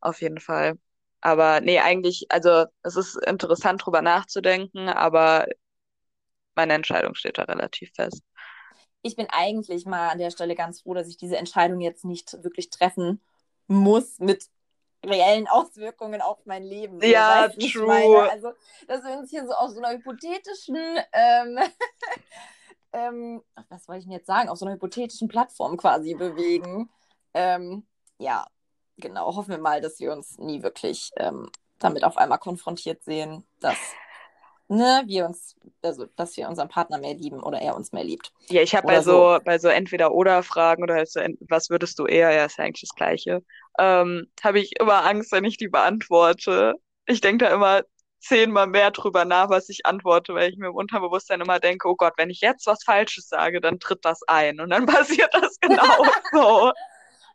A: Auf jeden Fall. Aber nee, eigentlich, also es ist interessant drüber nachzudenken, aber meine Entscheidung steht da relativ fest.
B: Ich bin eigentlich mal an der Stelle ganz froh, dass ich diese Entscheidung jetzt nicht wirklich treffen muss mit reellen Auswirkungen auf mein Leben.
A: Ja, true.
B: meine? Also, dass wir uns hier so auf so einer hypothetischen, ähm, ähm, was wollte ich denn jetzt sagen, auf so einer hypothetischen Plattform quasi bewegen. Ähm, ja, genau. Hoffen wir mal, dass wir uns nie wirklich ähm, damit auf einmal konfrontiert sehen, dass ne, wir uns, also dass wir unseren Partner mehr lieben oder er uns mehr liebt.
A: Ja, ich habe bei
B: Oder
A: so, bei so Entweder-Oder-Fragen oder halt so, was würdest du eher, ja, ist ja eigentlich das Gleiche, ähm, habe ich immer Angst, wenn ich die beantworte. Ich denke da immer zehnmal mehr drüber nach, was ich antworte, weil ich mir im Unterbewusstsein immer denke, oh Gott, wenn ich jetzt was Falsches sage, dann tritt das ein und dann passiert das genau so.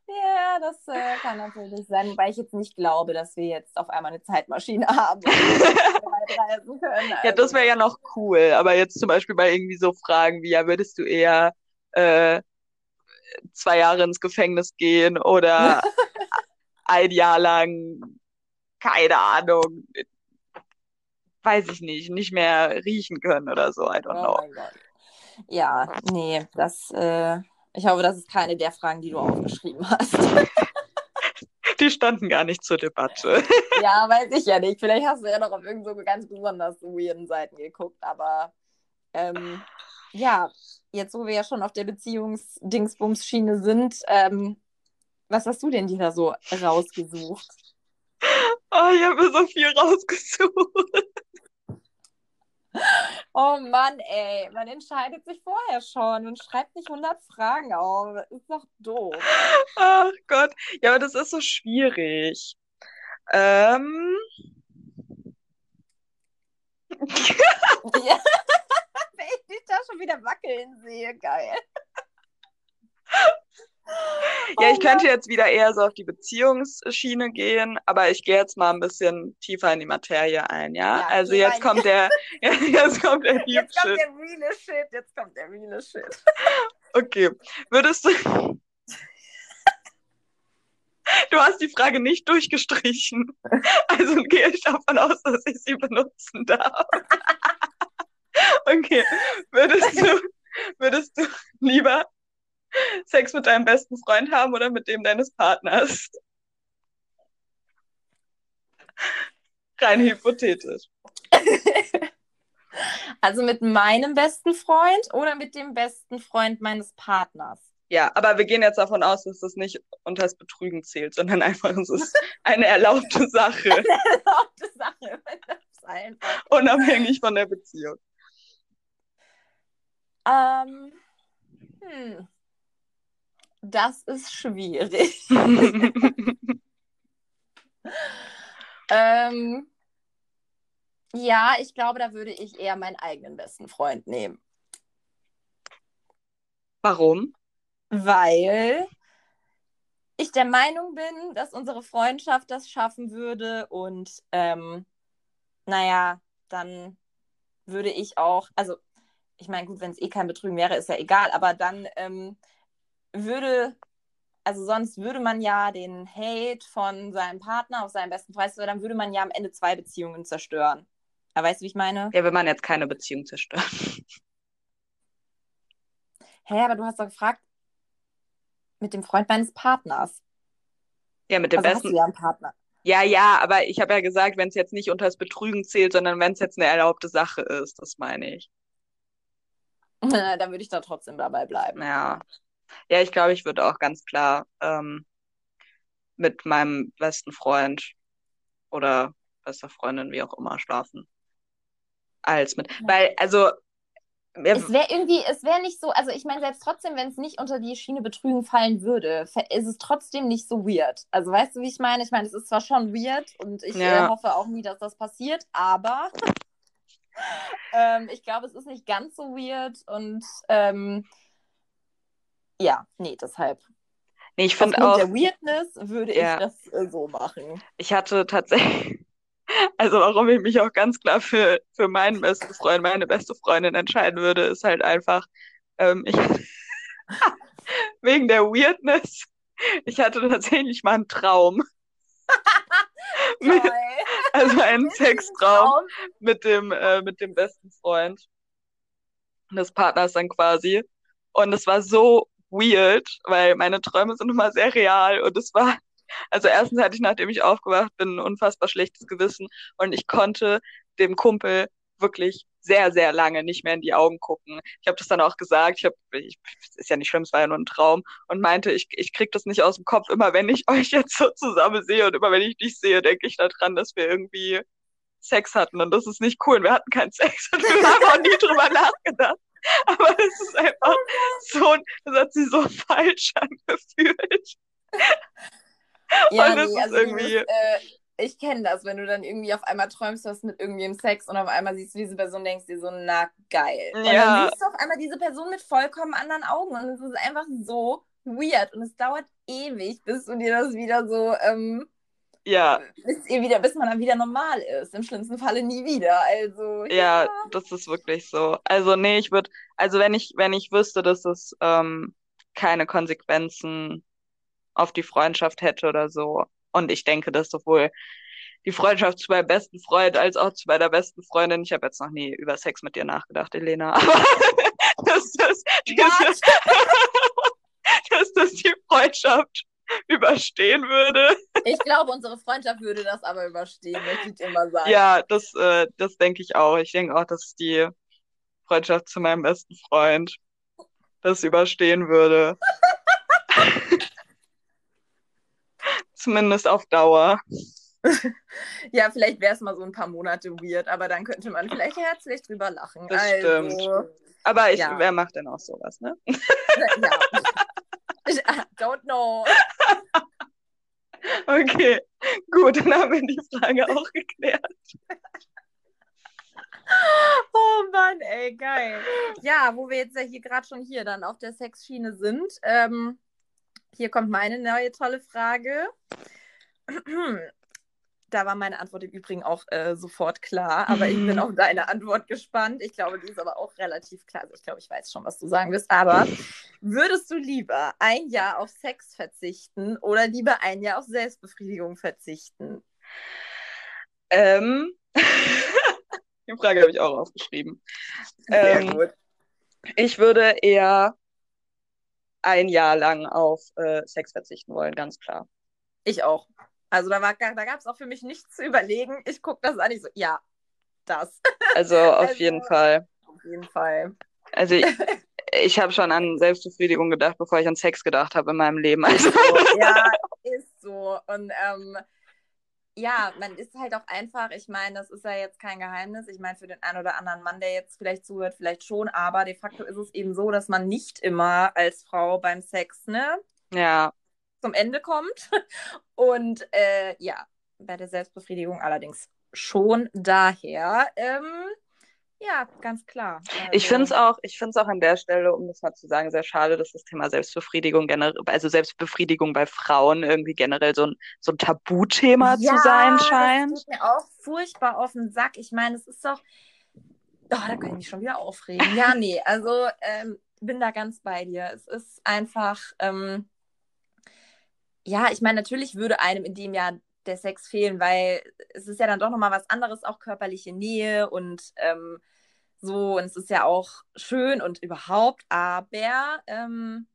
B: Ja, das äh, kann natürlich sein, wobei ich jetzt nicht glaube, dass wir jetzt auf einmal eine Zeitmaschine haben und reisen können.
A: Ja, das
B: Also,
A: wäre ja noch cool, aber jetzt zum Beispiel bei irgendwie so Fragen wie, ja, würdest du eher äh, zwei Jahre ins Gefängnis gehen oder ein Jahr lang, keine Ahnung, weiß ich nicht, nicht mehr riechen können oder so, I don't
B: oh
A: know.
B: Ja, nee, das, äh, ich hoffe, das ist keine der Fragen, die du aufgeschrieben hast.
A: Die standen gar nicht zur Debatte.
B: ja, weiß ich ja nicht. Vielleicht hast du ja noch auf irgend so ganz besonders weirden Seiten geguckt, aber ähm, ja, jetzt wo wir ja schon auf der Beziehungsdingsbums-Schiene sind, ähm, was hast du denn dir da so rausgesucht?
A: Oh, ich habe mir so viel rausgesucht.
B: Oh Mann, ey, man entscheidet sich vorher schon und schreibt nicht 100 Fragen auf. Das ist doch doof.
A: Ach Gott, ja, aber das ist so schwierig. Ähm,
B: Ja. Wenn ich dich da schon wieder wackeln sehe, geil.
A: Ja,
B: Oh
A: ich könnte jetzt wieder eher so auf die Beziehungsschiene gehen, aber ich gehe jetzt mal ein bisschen tiefer in die Materie ein, ja?
B: Ja,
A: Also jetzt
B: rein.
A: kommt der, jetzt kommt der Deep
B: Jetzt kommt
A: Shit.
B: der reale Shit, jetzt kommt der reale Shit.
A: Okay, würdest du, du hast die Frage nicht durchgestrichen, also gehe ich davon aus, dass ich sie benutzen darf. Okay, würdest du, würdest du lieber Sex mit deinem besten Freund haben oder mit dem deines Partners? Rein hypothetisch.
B: Also mit meinem besten Freund oder mit dem besten Freund meines Partners?
A: Ja, aber wir gehen jetzt davon aus, dass das nicht unter das Betrügen zählt, sondern einfach, es ist eine erlaubte Sache,
B: Erlaubte Sache. Einfach.
A: unabhängig von der Beziehung.
B: Ähm, hm. Das ist schwierig. ähm, ja, ich glaube, da würde ich eher meinen eigenen besten Freund nehmen.
A: Warum?
B: Weil ich der Meinung bin, dass unsere Freundschaft das schaffen würde und ähm, naja, dann würde ich auch, also ich meine, gut, wenn es eh kein Betrügen wäre, ist ja egal, aber dann ähm, würde, also sonst würde man ja den Hate von seinem Partner auf seinen besten Freund, dann würde man ja am Ende zwei Beziehungen zerstören. Aber weißt du, wie ich meine?
A: Ja, will man jetzt keine Beziehung zerstören.
B: Hä, aber du hast doch gefragt, mit dem Freund meines Partners.
A: Ja, mit dem
B: Also hast
A: besten.
B: du ja einen Partner.
A: Ja, ja, aber ich habe ja gesagt, wenn es jetzt nicht unter das Betrügen zählt, sondern wenn es jetzt eine erlaubte Sache ist, das meine ich.
B: dann würde ich da trotzdem dabei bleiben.
A: Ja. Ja, ich glaube, ich würde auch ganz klar ähm, mit meinem besten Freund oder bester Freundin, wie auch immer, schlafen. Als mit.
B: Ja.
A: Weil, also,
B: Es wäre irgendwie, es wäre nicht so, also ich meine, selbst trotzdem, wenn es nicht unter die Schiene Betrügen fallen würde, ist es trotzdem nicht so weird. Also weißt du, wie ich meine? Ich meine, es ist zwar schon weird und ich
A: Ja.
B: äh, hoffe auch nie, dass das passiert, aber ähm, ich glaube, es ist nicht ganz so weird und ähm, ja, nee, deshalb.
A: nee, ich finde auch,
B: der Weirdness würde
A: Ja.
B: ich das äh, so machen.
A: ich hatte tatsächlich, also warum ich mich auch ganz klar für, für meinen besten Freund, meine beste Freundin entscheiden würde, ist halt einfach, ähm, ich, wegen der Weirdness. Ich hatte tatsächlich mal einen Traum. Mit, also einen Sextraum mit dem, äh, mit dem besten Freund des Partners dann quasi. Und es war so weird, weil meine Träume sind immer sehr real und es war, also erstens hatte ich, nachdem ich aufgewacht bin, ein unfassbar schlechtes Gewissen und ich konnte dem Kumpel wirklich sehr, sehr lange nicht mehr in die Augen gucken. Ich habe das dann auch gesagt, ich habe, ist ja nicht schlimm, es war ja nur ein Traum und meinte, ich, ich krieg das nicht aus dem Kopf. Immer wenn ich euch jetzt so zusammen sehe und immer wenn ich dich sehe, denke ich daran, dass wir irgendwie Sex hatten und das ist nicht cool. Und wir hatten keinen Sex und wir haben auch nie drüber nachgedacht. Aber das ist einfach so, das hat sie so falsch angefühlt.
B: Ja,
A: Und das
B: nee,
A: ist
B: also
A: irgendwie-
B: dieses, äh, ich kenne das, wenn du dann irgendwie auf einmal träumst, du hast mit irgendjemandem Sex und auf einmal siehst du diese Person, denkst dir so, na geil. Und
A: Ja.
B: dann siehst du auf einmal diese Person mit vollkommen anderen Augen und es ist einfach so weird und es dauert ewig, bis du dir das wieder so, ähm,
A: Ja,
B: bis ihr wieder, bis man dann wieder normal ist. Im schlimmsten Falle nie wieder. Also
A: ja, das ist wirklich so. Also nee, ich würde, also wenn ich, wenn ich wüsste, dass es ähm, keine Konsequenzen auf die Freundschaft hätte oder so, und ich denke, dass sowohl die Freundschaft zu meinem besten Freund als auch zu meiner besten Freundin, ich habe jetzt noch nie über Sex mit dir nachgedacht, Elena, aber dass das,
B: What?
A: dass das die Freundschaft überstehen würde.
B: Ich glaube, unsere Freundschaft würde das aber überstehen, möchte ich mal sagen.
A: Ja, das, äh, das denke ich auch. Ich denke auch, dass die Freundschaft zu meinem besten Freund das überstehen würde. Zumindest auf Dauer.
B: Ja, vielleicht wäre es mal so ein paar Monate weird, aber dann könnte man vielleicht herzlich drüber lachen.
A: Das
B: also,
A: stimmt. Aber ich,
B: Ja.
A: wer macht denn auch sowas, ne?
B: Ja. Ich, I don't know.
A: Okay, gut, dann haben wir die Frage auch geklärt.
B: Oh Mann, ey, geil. Ja, wo wir jetzt ja hier gerade schon hier dann auf der Sexschiene sind. Ähm, hier kommt meine neue tolle Frage. Da war meine Antwort im Übrigen auch äh, sofort klar, aber ich bin auf deine Antwort gespannt. Ich glaube, die ist aber auch relativ klar. Also ich glaube, ich weiß schon, was du sagen wirst. Aber würdest du lieber ein Jahr auf Sex verzichten oder lieber ein Jahr auf Selbstbefriedigung verzichten?
A: Ähm, die Frage habe ich auch aufgeschrieben. Ähm, Ich würde eher ein Jahr lang auf äh, Sex verzichten wollen, ganz klar.
B: Ich auch. Also da, war, da gab es auch für mich nichts zu überlegen. Ich gucke das an, ich so, ja, das.
A: Also auf
B: Also-
A: jeden Fall.
B: Auf jeden Fall.
A: Also ich, ich habe schon an Selbstbefriedigung gedacht, bevor ich an Sex gedacht habe in meinem Leben. Also,
B: So, ja, ist so. Und ähm, ja, man ist halt auch einfach, ich meine, das ist ja jetzt kein Geheimnis. Ich meine, für den einen oder anderen Mann, der jetzt vielleicht zuhört, vielleicht schon, aber de facto ist es eben so, dass man nicht immer als Frau beim Sex, ne,
A: ja,
B: zum Ende kommt. Und äh, ja, bei der Selbstbefriedigung allerdings schon daher. Ähm, ja, ganz klar.
A: ich
B: Also,
A: finde es auch, ich finde es auch an der Stelle, um das mal zu sagen, sehr schade, dass das Thema Selbstbefriedigung generell, also Selbstbefriedigung bei Frauen irgendwie generell so ein, so ein Tabuthema
B: ja,
A: zu sein scheint.
B: Das geht mir auch furchtbar auf den Sack. Ich meine, es ist doch. Oh, da kann ich mich schon wieder aufregen. Ja, nee, also ähm, bin da ganz bei dir. Es ist einfach. Ähm, ja, ich meine, natürlich würde einem in dem Jahr der Sex fehlen, weil es ist ja dann doch nochmal was anderes, auch körperliche Nähe und ähm, so. Und es ist ja auch schön und überhaupt, aber ähm,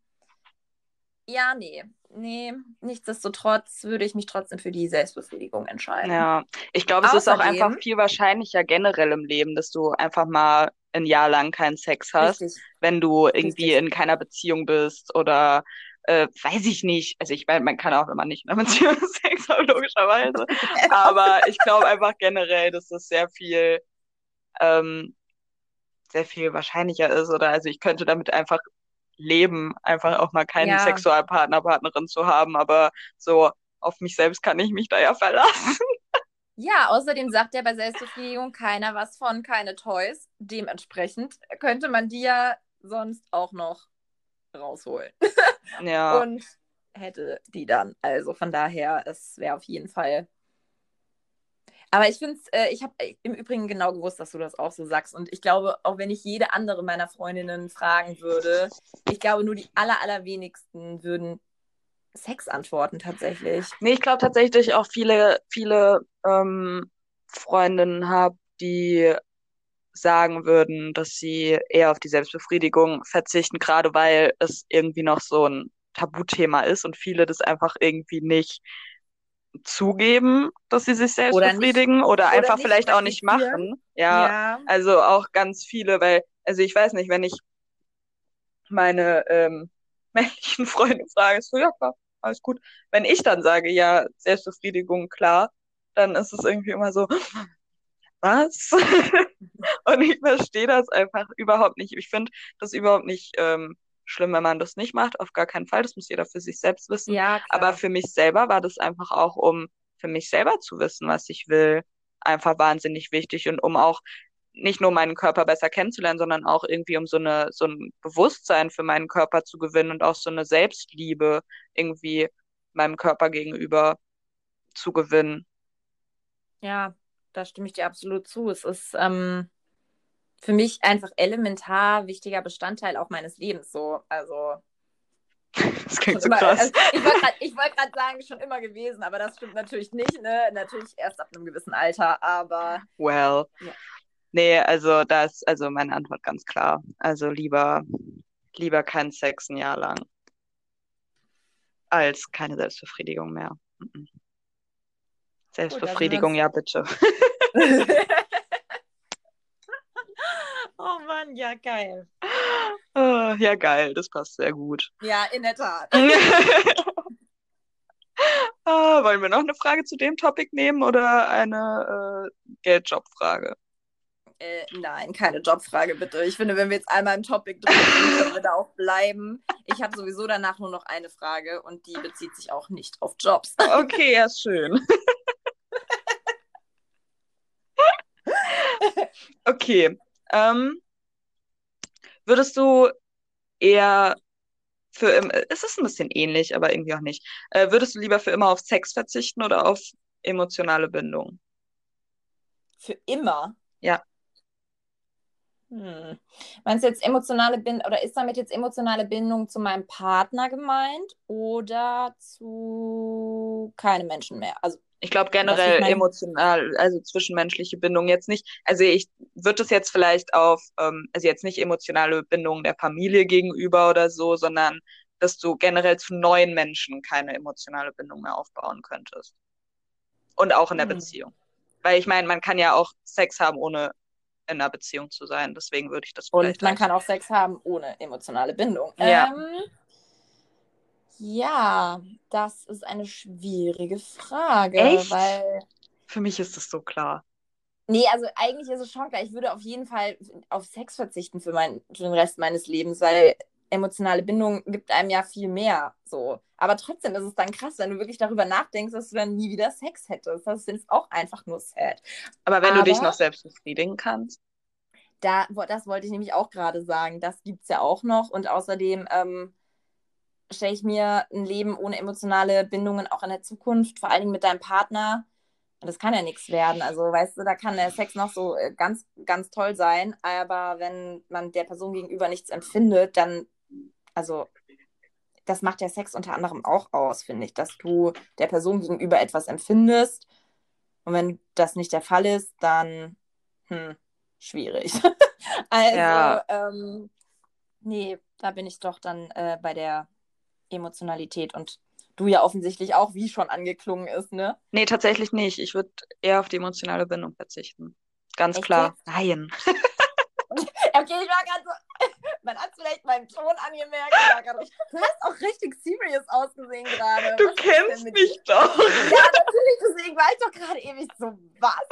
B: ja, nee. Nee, nichtsdestotrotz würde ich mich trotzdem für die Selbstbefriedigung entscheiden.
A: Ja, ich glaube, es ist auch
B: Außerdem-
A: einfach viel wahrscheinlicher generell im Leben, dass du einfach mal ein Jahr lang keinen Sex hast,
B: Richtig.
A: wenn du irgendwie
B: Richtig.
A: in keiner Beziehung bist oder äh, weiß ich nicht. Also ich meine, man kann auch immer nicht in einer Beziehung Sex haben, logischerweise. Aber ich glaube einfach generell, dass das sehr viel, ähm, sehr viel wahrscheinlicher ist. Oder also ich könnte damit einfach leben, einfach auch mal keinen
B: Ja.
A: Sexualpartner, Partnerin zu haben. Aber so auf mich selbst kann ich mich da ja verlassen.
B: Ja, außerdem sagt ja bei Selbstbefriedigung keiner was von, keine Toys. Dementsprechend könnte man die ja sonst auch noch rausholen.
A: Ja.
B: Und hätte die dann. Also von daher, es wäre auf jeden Fall. Aber ich finde es, äh, ich habe im Übrigen genau gewusst, dass du das auch so sagst. Und ich glaube, auch wenn ich jede andere meiner Freundinnen fragen würde, ich glaube, nur die aller, allerwenigsten würden Sex antworten tatsächlich.
A: Nee, ich glaube tatsächlich, auch viele, viele ähm, Freundinnen habe, die sagen würden, dass sie eher auf die Selbstbefriedigung verzichten, gerade weil es irgendwie noch so ein Tabuthema ist und viele das einfach irgendwie nicht zugeben, dass sie sich selbst
B: Oder nicht-
A: befriedigen oder, einfach
B: nicht
A: vielleicht auch nicht machen. Ja, also auch ganz viele, weil, also ich weiß nicht, wenn ich meine ähm, männlichen Freunde frage, so, ja klar, alles gut. Wenn ich dann sage, ja, Selbstbefriedigung, klar, dann ist es irgendwie immer so, was? und ich verstehe das einfach überhaupt nicht. Ich finde das überhaupt nicht ähm, schlimm, wenn man das nicht macht. Auf gar keinen Fall. Das muss jeder für sich selbst wissen.
B: Ja.
A: Aber für mich selber war das einfach auch, um für mich selber zu wissen, was ich will, einfach wahnsinnig wichtig und um auch nicht nur meinen Körper besser kennenzulernen, sondern auch irgendwie um so eine so ein Bewusstsein für meinen Körper zu gewinnen und auch so eine Selbstliebe irgendwie meinem Körper gegenüber zu gewinnen.
B: Ja, da stimme ich dir absolut zu. Es ist ähm, für mich einfach elementar wichtiger Bestandteil auch meines Lebens so. Also
A: Das klingt so
B: immer,
A: krass.
B: also ich wollte gerade wollt sagen, schon immer gewesen, aber das stimmt natürlich nicht, ne? Natürlich erst ab einem gewissen Alter, aber
A: Well.
B: Ja.
A: Nee, also da ist also meine Antwort ganz klar. Also lieber, lieber kein Sex ein Jahr lang. Als keine Selbstbefriedigung mehr. Mhm. Selbstbefriedigung,
B: uns-
A: ja bitte.
B: oh Mann, ja geil.
A: Ah, ja, geil, das passt sehr gut.
B: Ja, in der Tat.
A: ah, wollen wir noch eine Frage zu dem Topic nehmen oder eine äh, Geldjobfrage?
B: Äh, nein, keine Jobfrage bitte. Ich finde, wenn wir jetzt einmal im Topic drin sind, können wir da auch bleiben. Ich habe sowieso danach nur noch eine Frage und die bezieht sich auch nicht auf Jobs.
A: Okay, ja, schön. Okay. Ähm, würdest du eher für im, es ist ein bisschen ähnlich, aber irgendwie auch nicht. Äh, würdest du lieber für immer auf Sex verzichten oder auf emotionale Bindung?
B: Für immer?
A: Ja.
B: Hm. Meinst du jetzt emotionale Bindung oder ist damit jetzt emotionale Bindung zu meinem Partner gemeint oder zu keinem Menschen mehr? Also
A: Ich glaube generell
B: ich mein-
A: emotional, also zwischenmenschliche Bindung jetzt nicht. Also ich würde das jetzt vielleicht auf, ähm, also jetzt nicht emotionale Bindung der Familie gegenüber oder so, sondern dass du generell zu neuen Menschen keine emotionale Bindung mehr aufbauen könntest. Und auch in der
B: Hm.
A: Beziehung. Weil ich meine, man kann ja auch Sex haben, ohne in einer Beziehung zu sein. Deswegen würde ich das
B: Und man kann auch Sex haben ohne emotionale Bindung.
A: Ja.
B: Ähm, ja, das ist eine schwierige Frage,
A: Echt?
B: weil
A: Für mich ist das so klar.
B: Nee, also eigentlich ist es schon klar. Ich würde auf jeden Fall auf Sex verzichten für, mein, für den Rest meines Lebens, weil emotionale Bindung gibt einem ja viel mehr. So. Aber trotzdem ist es dann krass, wenn du wirklich darüber nachdenkst, dass du dann nie wieder Sex hättest. Das ist auch einfach nur sad.
A: Aber wenn du dich
B: Aber-
A: noch selbst befriedigen kannst.
B: Da, das wollte ich nämlich auch gerade sagen. Das gibt es ja auch noch. Und außerdem ähm, stelle ich mir ein Leben ohne emotionale Bindungen auch in der Zukunft, vor allen Dingen mit deinem Partner. Das kann ja nichts werden. Also, weißt du, da kann der Sex noch so äh, ganz, ganz toll sein. Aber wenn man der Person gegenüber nichts empfindet, dann, also, das macht der Sex unter anderem auch aus, finde ich, dass du der Person gegenüber etwas empfindest. Und wenn das nicht der Fall ist, dann, hm, schwierig. also,
A: Ja.
B: ähm, nee, da bin ich doch dann äh, bei der Emotionalität und du ja offensichtlich auch, wie schon angeklungen ist, ne?
A: Nee, tatsächlich nicht. Ich würde eher auf die emotionale Bindung verzichten. Ganz
B: Echt
A: klar. Nein.
B: Okay, ich war gerade so, man hat vielleicht meinen Ton angemerkt, grad, du hast auch richtig serious ausgesehen gerade.
A: Du
B: Was
A: kennst mich doch.
B: dir? Ja, natürlich, deswegen war ich doch gerade ewig so, was?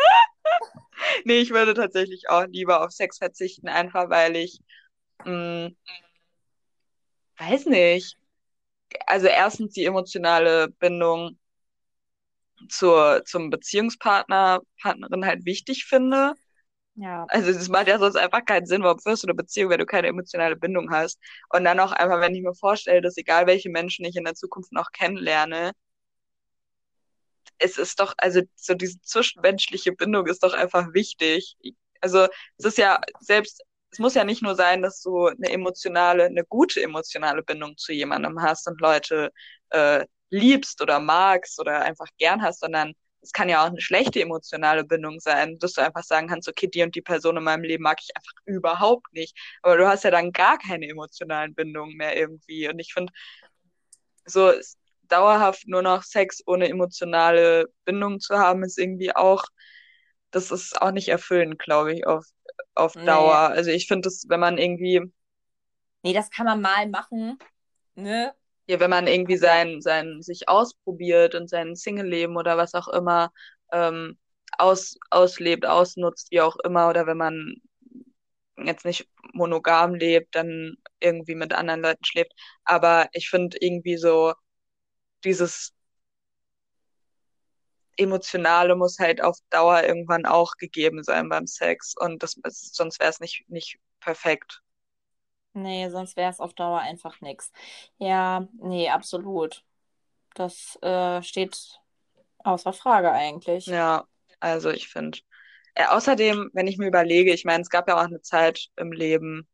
A: Nee, ich würde tatsächlich auch lieber auf Sex verzichten, einfach weil ich, mh, weiß nicht. Also erstens die emotionale Bindung zur, zum Beziehungspartner, Partnerin halt wichtig finde.
B: Ja.
A: Also es macht ja sonst einfach keinen Sinn, warum führst du eine Beziehung, wenn du keine emotionale Bindung hast. Und dann auch einfach, wenn ich mir vorstelle, dass egal welche Menschen ich in der Zukunft noch kennenlerne, es ist doch, also so diese zwischenmenschliche Bindung ist doch einfach wichtig. Also es ist ja selbst, es muss ja nicht nur sein, dass du eine emotionale, eine gute emotionale Bindung zu jemandem hast und Leute äh, liebst oder magst oder einfach gern hast, sondern es kann ja auch eine schlechte emotionale Bindung sein, dass du einfach sagen kannst, okay, die und die Person in meinem Leben mag ich einfach überhaupt nicht. Aber du hast ja dann gar keine emotionalen Bindungen mehr irgendwie. Und ich finde, so dauerhaft nur noch Sex ohne emotionale Bindung zu haben, ist irgendwie auch, das ist auch nicht erfüllend, glaube ich, auf, auf
B: Nee.
A: Dauer. Also ich finde das, wenn man irgendwie,
B: Nee, das kann man mal machen, ne?
A: ja, wenn man irgendwie sein, sein, sich ausprobiert und sein Single-Leben oder was auch immer, ähm, aus, auslebt, ausnutzt, wie auch immer, oder wenn man jetzt nicht monogam lebt, dann irgendwie mit anderen Leuten schläft. Aber ich finde irgendwie so dieses Emotionale muss halt auf Dauer irgendwann auch gegeben sein beim Sex. Und das, sonst wäre es nicht, nicht perfekt.
B: Nee, sonst wäre es auf Dauer einfach nichts. Ja, nee, absolut. Das äh, steht außer Frage eigentlich.
A: Ja, also ich finde. Äh, außerdem, wenn ich mir überlege, ich meine, es gab ja auch eine Zeit im Leben,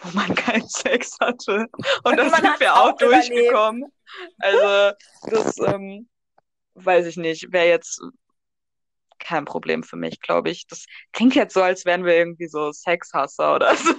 A: wo man keinen Sex hatte. Und da sind wir auch, auch durchgekommen. Also, das ähm, weiß ich nicht, wäre jetzt kein Problem für mich, glaube ich. Das klingt jetzt so, als wären wir irgendwie so Sexhasser oder so.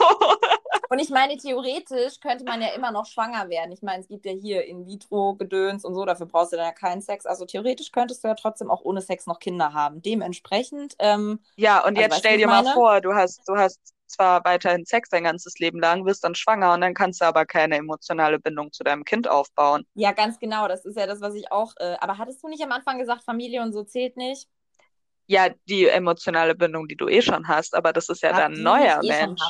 B: Und ich meine, theoretisch könnte man ja immer noch schwanger werden. Ich meine, es gibt ja hier In-vitro-Gedöns und so, dafür brauchst du dann ja keinen Sex. Also theoretisch könntest du ja trotzdem auch ohne Sex noch Kinder haben. Dementsprechend. Ähm,
A: ja, und also jetzt stell dir mal vor, du hast, du hast zwar weiterhin Sex dein ganzes Leben lang, wirst dann schwanger und dann kannst du aber keine emotionale Bindung zu deinem Kind aufbauen.
B: Ja, ganz genau. Das ist ja das, was ich auch. Äh, aber hattest du nicht am Anfang gesagt, Familie und so zählt nicht?
A: Ja, die emotionale Bindung, die du eh schon hast, aber das ist ja Ach, dann ein neuer eh Mensch.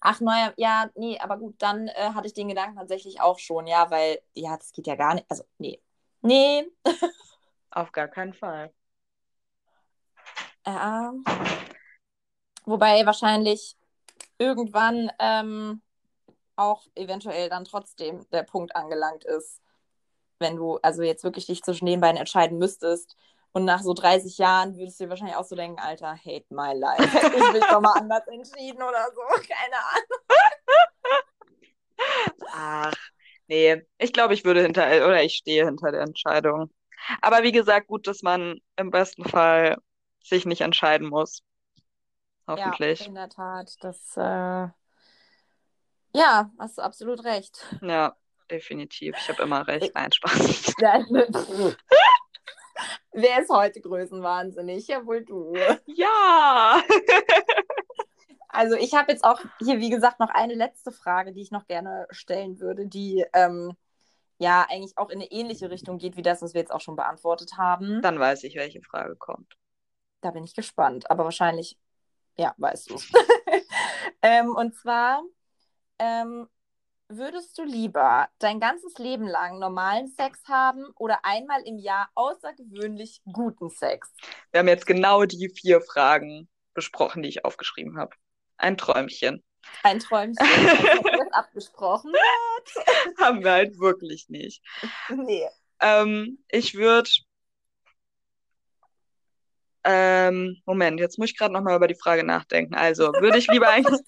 B: Ach, neuer, ja, nee, aber gut, dann äh, hatte ich den Gedanken tatsächlich auch schon, ja, weil, ja, das geht ja gar nicht. Also, nee. Nee.
A: Auf gar keinen Fall.
B: Ja. Wobei wahrscheinlich irgendwann ähm, auch eventuell dann trotzdem der Punkt angelangt ist, wenn du also jetzt wirklich dich zwischen den beiden entscheiden müsstest, und nach so 30 Jahren würdest du dir wahrscheinlich auch so denken, Alter, hate my life. Hätte ich mich doch mal anders entschieden oder so. Keine
A: Ahnung. Ach, nee. Ich glaube, ich würde hinter, oder ich stehe hinter der Entscheidung. Aber wie gesagt, gut, dass man im besten Fall sich nicht entscheiden muss. Hoffentlich.
B: Ja, in der Tat. Das, äh... ja, hast du absolut recht.
A: Ja, definitiv. Ich habe immer recht. Nein, Spaß.
B: Wer ist heute größenwahnsinnig? Ja, wohl du.
A: Ja.
B: also ich habe jetzt auch hier, wie gesagt, noch eine letzte Frage, die ich noch gerne stellen würde, die ähm, ja eigentlich auch in eine ähnliche Richtung geht wie das, was wir jetzt auch schon beantwortet haben.
A: Dann weiß ich, welche Frage kommt.
B: Da bin ich gespannt, aber wahrscheinlich, ja, weißt du ähm, und zwar, ähm, Würdest du lieber dein ganzes Leben lang normalen Sex haben oder einmal im Jahr außergewöhnlich guten Sex?
A: Wir haben jetzt genau die vier Fragen besprochen, die ich aufgeschrieben habe. Ein Träumchen.
B: Ein Träumchen. Das abgesprochen.
A: haben wir halt wirklich nicht.
B: Nee.
A: Ähm, ich würde. Ähm, Moment, jetzt muss ich gerade nochmal über die Frage nachdenken. Also, würde ich lieber eigentlich.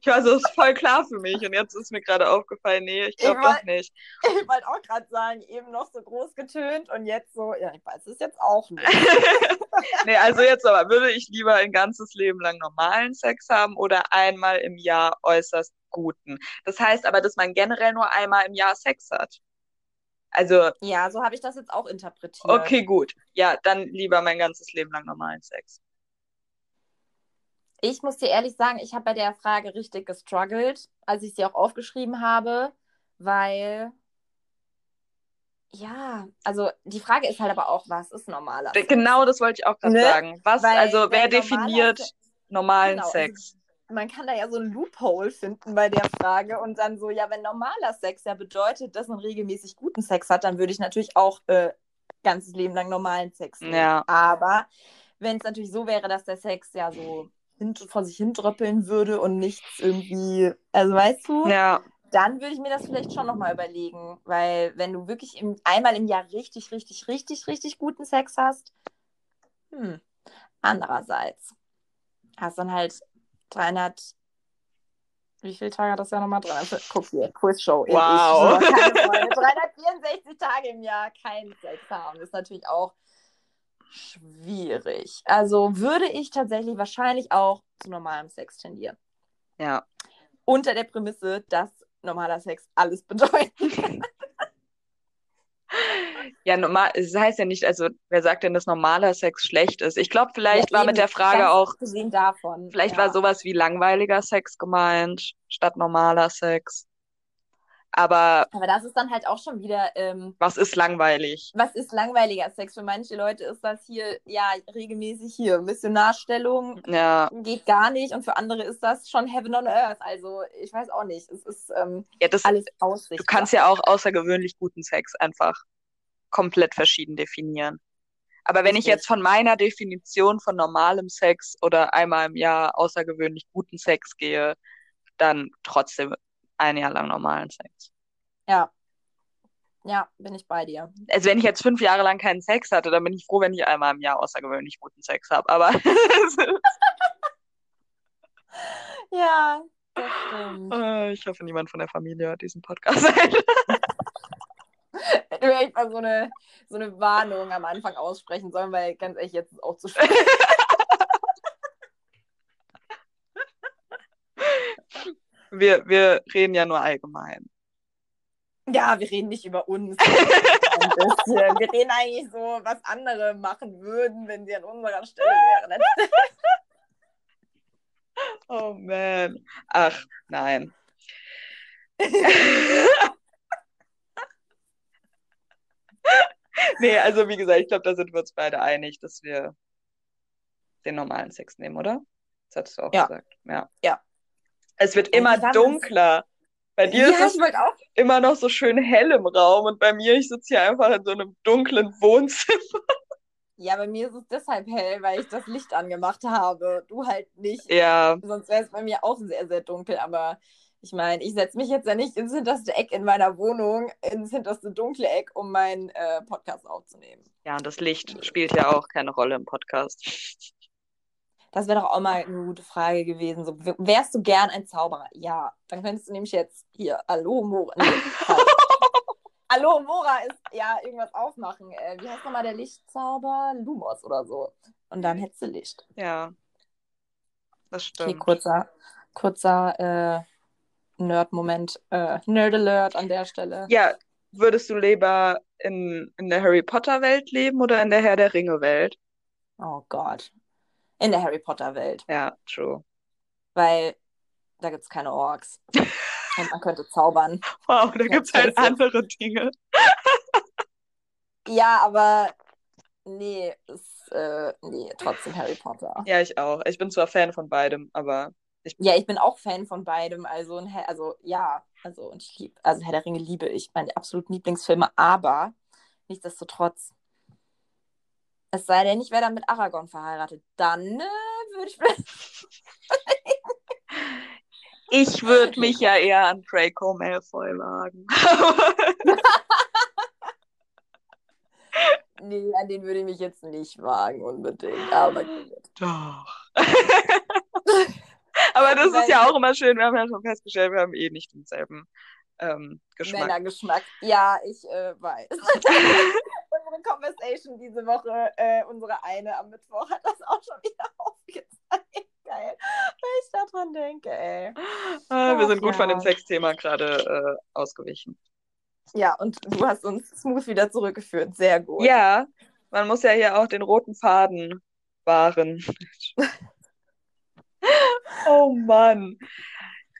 A: Ich war so, ist voll klar für mich. Und jetzt ist mir gerade aufgefallen, nee, ich glaube doch nicht.
B: Ich wollte auch gerade sagen, eben noch so groß getönt und jetzt so, ja, ich weiß es jetzt auch nicht.
A: nee, also jetzt aber, würde ich lieber ein ganzes Leben lang normalen Sex haben oder einmal im Jahr äußerst guten? Das heißt aber, dass man generell nur einmal im Jahr Sex hat. Also.
B: Ja, so habe ich das jetzt auch interpretiert.
A: Okay, gut. Ja, dann lieber mein ganzes Leben lang normalen Sex.
B: Ich muss dir ehrlich sagen, ich habe bei der Frage richtig gestruggelt, als ich sie auch aufgeschrieben habe, weil ja, also die Frage ist halt aber auch, was ist normaler
A: Sex? Genau, das wollte ich auch gerade ne? sagen. Was, weil, also wer definiert normalen genau, also Sex?
B: Man kann da ja so ein Loophole finden bei der Frage und dann so, ja, wenn normaler Sex ja bedeutet, dass man regelmäßig guten Sex hat, dann würde ich natürlich auch äh, ganzes Leben lang normalen Sex
A: nehmen. Ja.
B: Aber wenn es natürlich so wäre, dass der Sex ja so vor sich hindröppeln würde und nichts irgendwie, also weißt du?
A: Ja.
B: Dann würde ich mir das vielleicht schon nochmal überlegen, weil wenn du wirklich im, einmal im Jahr richtig, richtig, richtig, richtig guten Sex hast, hm, andererseits hast dann halt 300, wie viele Tage hat das ja nochmal? 300, guck hier, Quizshow.
A: Wow.
B: 364 Tage im Jahr keinen Sex haben, ist natürlich auch schwierig. Also würde ich tatsächlich wahrscheinlich auch zu normalem Sex tendieren.
A: Ja.
B: Unter der Prämisse, dass normaler Sex alles bedeutet.
A: ja, normal, es heißt ja nicht, also wer sagt denn, dass normaler Sex schlecht ist? Ich glaube, vielleicht ja, war mit der Frage auch,
B: davon,
A: vielleicht ja. war sowas wie langweiliger Sex gemeint, statt normaler Sex. Aber
B: Aber das ist dann halt auch schon wieder, ähm,
A: was ist langweilig?
B: was ist langweiliger Sex? Für manche Leute ist das hier, ja, regelmäßig hier, Missionarstellung
A: Ja,
B: geht gar nicht und für andere ist das schon Heaven on Earth. Also ich weiß auch nicht, es ist ähm,
A: ja das,
B: alles
A: du
B: Aussicht.
A: kannst ja auch außergewöhnlich guten Sex einfach komplett verschieden definieren. Aber wenn ich jetzt von meiner Definition von normalem Sex oder einmal im Jahr außergewöhnlich guten Sex gehe, dann trotzdem ein Jahr lang normalen Sex.
B: Ja. Ja, bin ich bei dir.
A: Also wenn ich jetzt fünf Jahre lang keinen Sex hatte, dann bin ich froh, wenn ich einmal im Jahr außergewöhnlich guten Sex habe. Aber
B: Ja, das stimmt.
A: Äh, ich hoffe, niemand von der Familie hört diesen Podcast.
B: Hätte mir echt mal so eine, so eine Warnung am Anfang aussprechen sollen, weil ganz ehrlich, jetzt ist auch zu spät.
A: wir, wir reden ja nur allgemein.
B: Ja, wir reden nicht über uns. Wir reden eigentlich so, was andere machen würden, wenn sie an unserer Stelle wären.
A: Oh man. Ach, nein. nee, also wie gesagt, ich glaube, da sind wir uns beide einig, dass wir den normalen Sex nehmen, oder? Das hattest du auch
B: Ja.
A: gesagt. Ja.
B: Ja.
A: Es wird immer dunkler. Bei dir
B: ja,
A: ist es immer noch so schön hell im Raum und bei mir, ich sitze hier einfach in so einem dunklen Wohnzimmer.
B: Ja, bei mir ist es deshalb hell, weil ich das Licht angemacht habe. Du halt nicht.
A: Ja,
B: Sonst wäre es bei mir auch sehr, sehr dunkel. Aber ich meine, ich setze mich jetzt ja nicht ins hinterste Eck in meiner Wohnung, ins hinterste dunkle Eck, um meinen äh, Podcast aufzunehmen.
A: ja, und das Licht spielt ja auch keine Rolle im Podcast.
B: Das wäre doch auch mal eine gute Frage gewesen. So, wärst du gern ein Zauberer? Ja. Dann könntest du nämlich jetzt hier, Hallo Mora. Nee. Hallo Mora ist ja irgendwas aufmachen. Äh, wie heißt nochmal der Lichtzauber? Lumos oder so. Und dann hättest du Licht.
A: Ja, das
B: Okay,
A: stimmt.
B: kurzer, kurzer äh, Nerd-Moment. Äh, Nerd-Alert an der Stelle.
A: Ja, würdest du lieber in, in der Harry Potter Welt leben oder in der Herr der Ringe Welt?
B: Oh Gott. In der Harry Potter-Welt.
A: Ja, true.
B: Weil da gibt es keine Orks. Und man könnte zaubern.
A: Wow, da
B: Ja,
A: gibt's halt andere Dinge.
B: Ja, aber nee, ist, äh, nee, trotzdem Harry Potter.
A: Ja, ich auch. Ich bin zwar Fan von beidem, aber
B: Ja, ich bin auch Fan von beidem. Also, also ja, also und ich liebe, also Herr der Ringe liebe ich, meine absoluten Lieblingsfilme, aber nichtsdestotrotz. Es sei denn, ich wäre dann mit Aragorn verheiratet. Dann äh, würde ich.
A: ich würde mich ja eher an Draco Malfoy wagen.
B: nee, an den würde ich mich jetzt nicht wagen, unbedingt. Aber gut.
A: Doch. aber das ist ja auch immer schön. Wir haben ja schon festgestellt, wir haben eh nicht denselben ähm, Geschmack.
B: Männergeschmack. Ja, ich äh, weiß. unsere Conversation diese Woche, äh, unsere eine am Mittwoch, hat das auch schon wieder aufgezeigt. Geil. Wenn ich daran denke, ey.
A: Ah, wir sind gut von
B: ja.
A: dem Sexthema gerade äh, ausgewichen.
B: Ja, und du hast uns smooth wieder zurückgeführt. Sehr gut.
A: Ja, man muss ja hier auch den roten Faden wahren. oh Mann.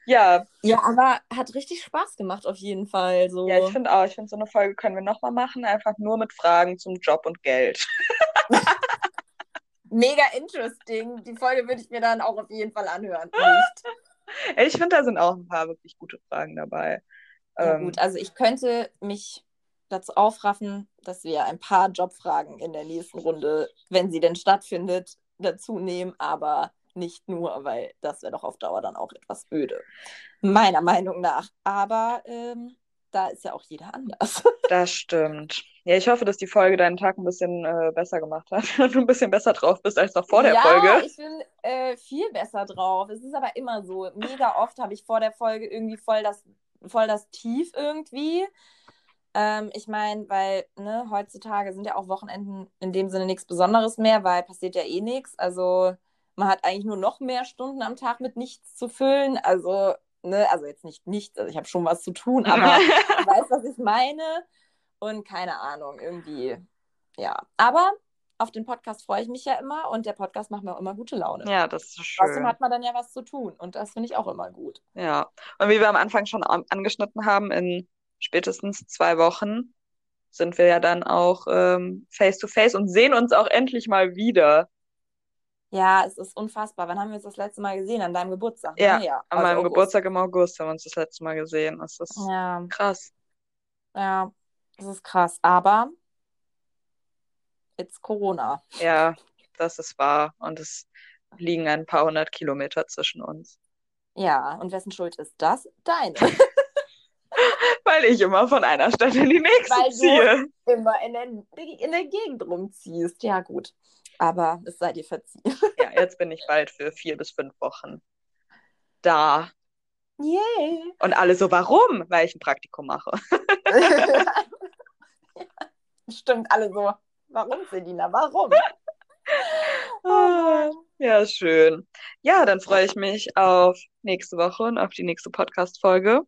A: Ja,
B: Ja, aber hat richtig Spaß gemacht auf jeden Fall. So.
A: ja, ich finde auch, ich finde, so eine Folge können wir nochmal machen, einfach nur mit Fragen zum Job und Geld.
B: Mega interesting. Die Folge würde ich mir dann auch auf jeden Fall anhören. Nicht.
A: Ich finde, da sind auch ein paar wirklich gute Fragen dabei.
B: Ja,
A: Ähm,
B: gut, also ich könnte mich dazu aufraffen, dass wir ein paar Jobfragen in der nächsten Runde, wenn sie denn stattfindet, dazu nehmen, aber nicht nur, weil das wäre doch auf Dauer dann auch etwas öde. Meiner Meinung nach. Aber ähm, da ist ja auch jeder anders.
A: Das stimmt. Ja, ich hoffe, dass die Folge deinen Tag ein bisschen äh, besser gemacht hat und du ein bisschen besser drauf bist als noch vor der
B: ja,
A: Folge.
B: ich bin äh, viel besser drauf. Es ist aber immer so. Mega oft habe ich vor der Folge irgendwie voll das, voll das Tief irgendwie. Ähm, ich meine, weil ne, heutzutage sind ja auch Wochenenden in dem Sinne nichts Besonderes mehr, weil passiert ja eh nichts. Also man hat eigentlich nur noch mehr Stunden am Tag mit nichts zu füllen. Also, ne, also jetzt nicht nichts, also ich habe schon was zu tun, aber du weißt, was ich meine. Und keine Ahnung, irgendwie, ja. Aber auf den Podcast freue ich mich ja immer und der Podcast macht mir auch immer gute Laune.
A: Ja, das ist schön.
B: Trotzdem hat man dann ja was zu tun und das finde ich auch immer gut.
A: Ja, und wie wir am Anfang schon an- angeschnitten haben, in spätestens zwei Wochen sind wir ja dann auch ähm, face to face und sehen uns auch endlich mal wieder.
B: Ja, es ist unfassbar. Wann haben wir uns das letzte Mal gesehen? An deinem Geburtstag? ne?
A: Ja,
B: ja
A: An
B: also
A: meinem
B: August.
A: Geburtstag im August haben wir uns das letzte Mal gesehen. Das ist
B: Ja,
A: krass.
B: ja, das ist krass. Aber it's Corona.
A: Ja, das ist wahr. Und es liegen ein paar hundert Kilometer zwischen uns.
B: Ja, und wessen Schuld ist das? Deine.
A: Weil ich immer von einer Stadt in die nächste
B: Weil du-
A: ziehe.
B: Immer in der, in der Gegend rumziehst. Ja, gut. Aber es sei dir verziehen.
A: Ja, jetzt bin ich bald für vier bis fünf Wochen da.
B: Yay!
A: Und alle so, warum? Weil ich ein Praktikum mache.
B: Stimmt, alle so. Warum, Selina? Warum?
A: Ah, Ja, schön. Ja, dann freue ich mich auf nächste Woche und auf die nächste Podcast-Folge.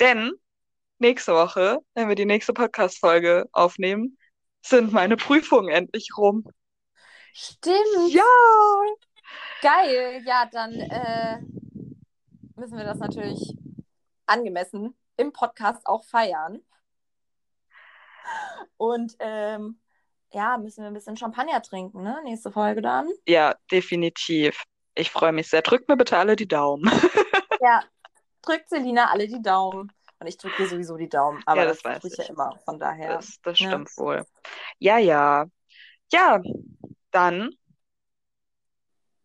A: Denn nächste Woche, wenn wir die nächste Podcast-Folge aufnehmen, sind meine Prüfungen endlich rum.
B: Stimmt.
A: Ja!
B: Geil. Ja, dann äh, müssen wir das natürlich angemessen im Podcast auch feiern. Und ähm, ja, müssen wir ein bisschen Champagner trinken, ne? Nächste Folge dann.
A: Ja, definitiv. Ich freue mich sehr. Drückt mir bitte alle die Daumen.
B: Ja. Drückt Selina alle die Daumen. Und ich drücke dir sowieso die Daumen. Aber
A: Ja, das
B: das,
A: weiß
B: ich ja immer. Von daher.
A: Das, das
B: Ja.
A: stimmt wohl. Ja, ja. Ja, dann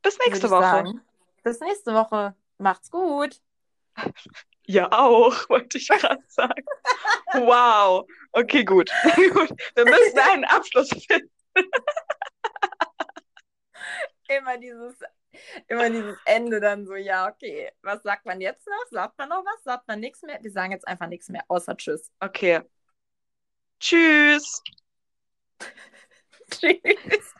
A: bis nächste Woche.
B: sagen. Bis nächste Woche. Macht's gut.
A: Ja, auch, wollte ich gerade sagen. Wow. Okay, gut. gut. Wir müssen einen Abschluss finden.
B: Immer dieses, immer dieses Ende dann so, ja, okay, was sagt man jetzt noch? Sagt man noch was? Sagt man nichts mehr? Wir sagen jetzt einfach nichts mehr, außer Tschüss.
A: Okay. Tschüss.
B: Tschüss.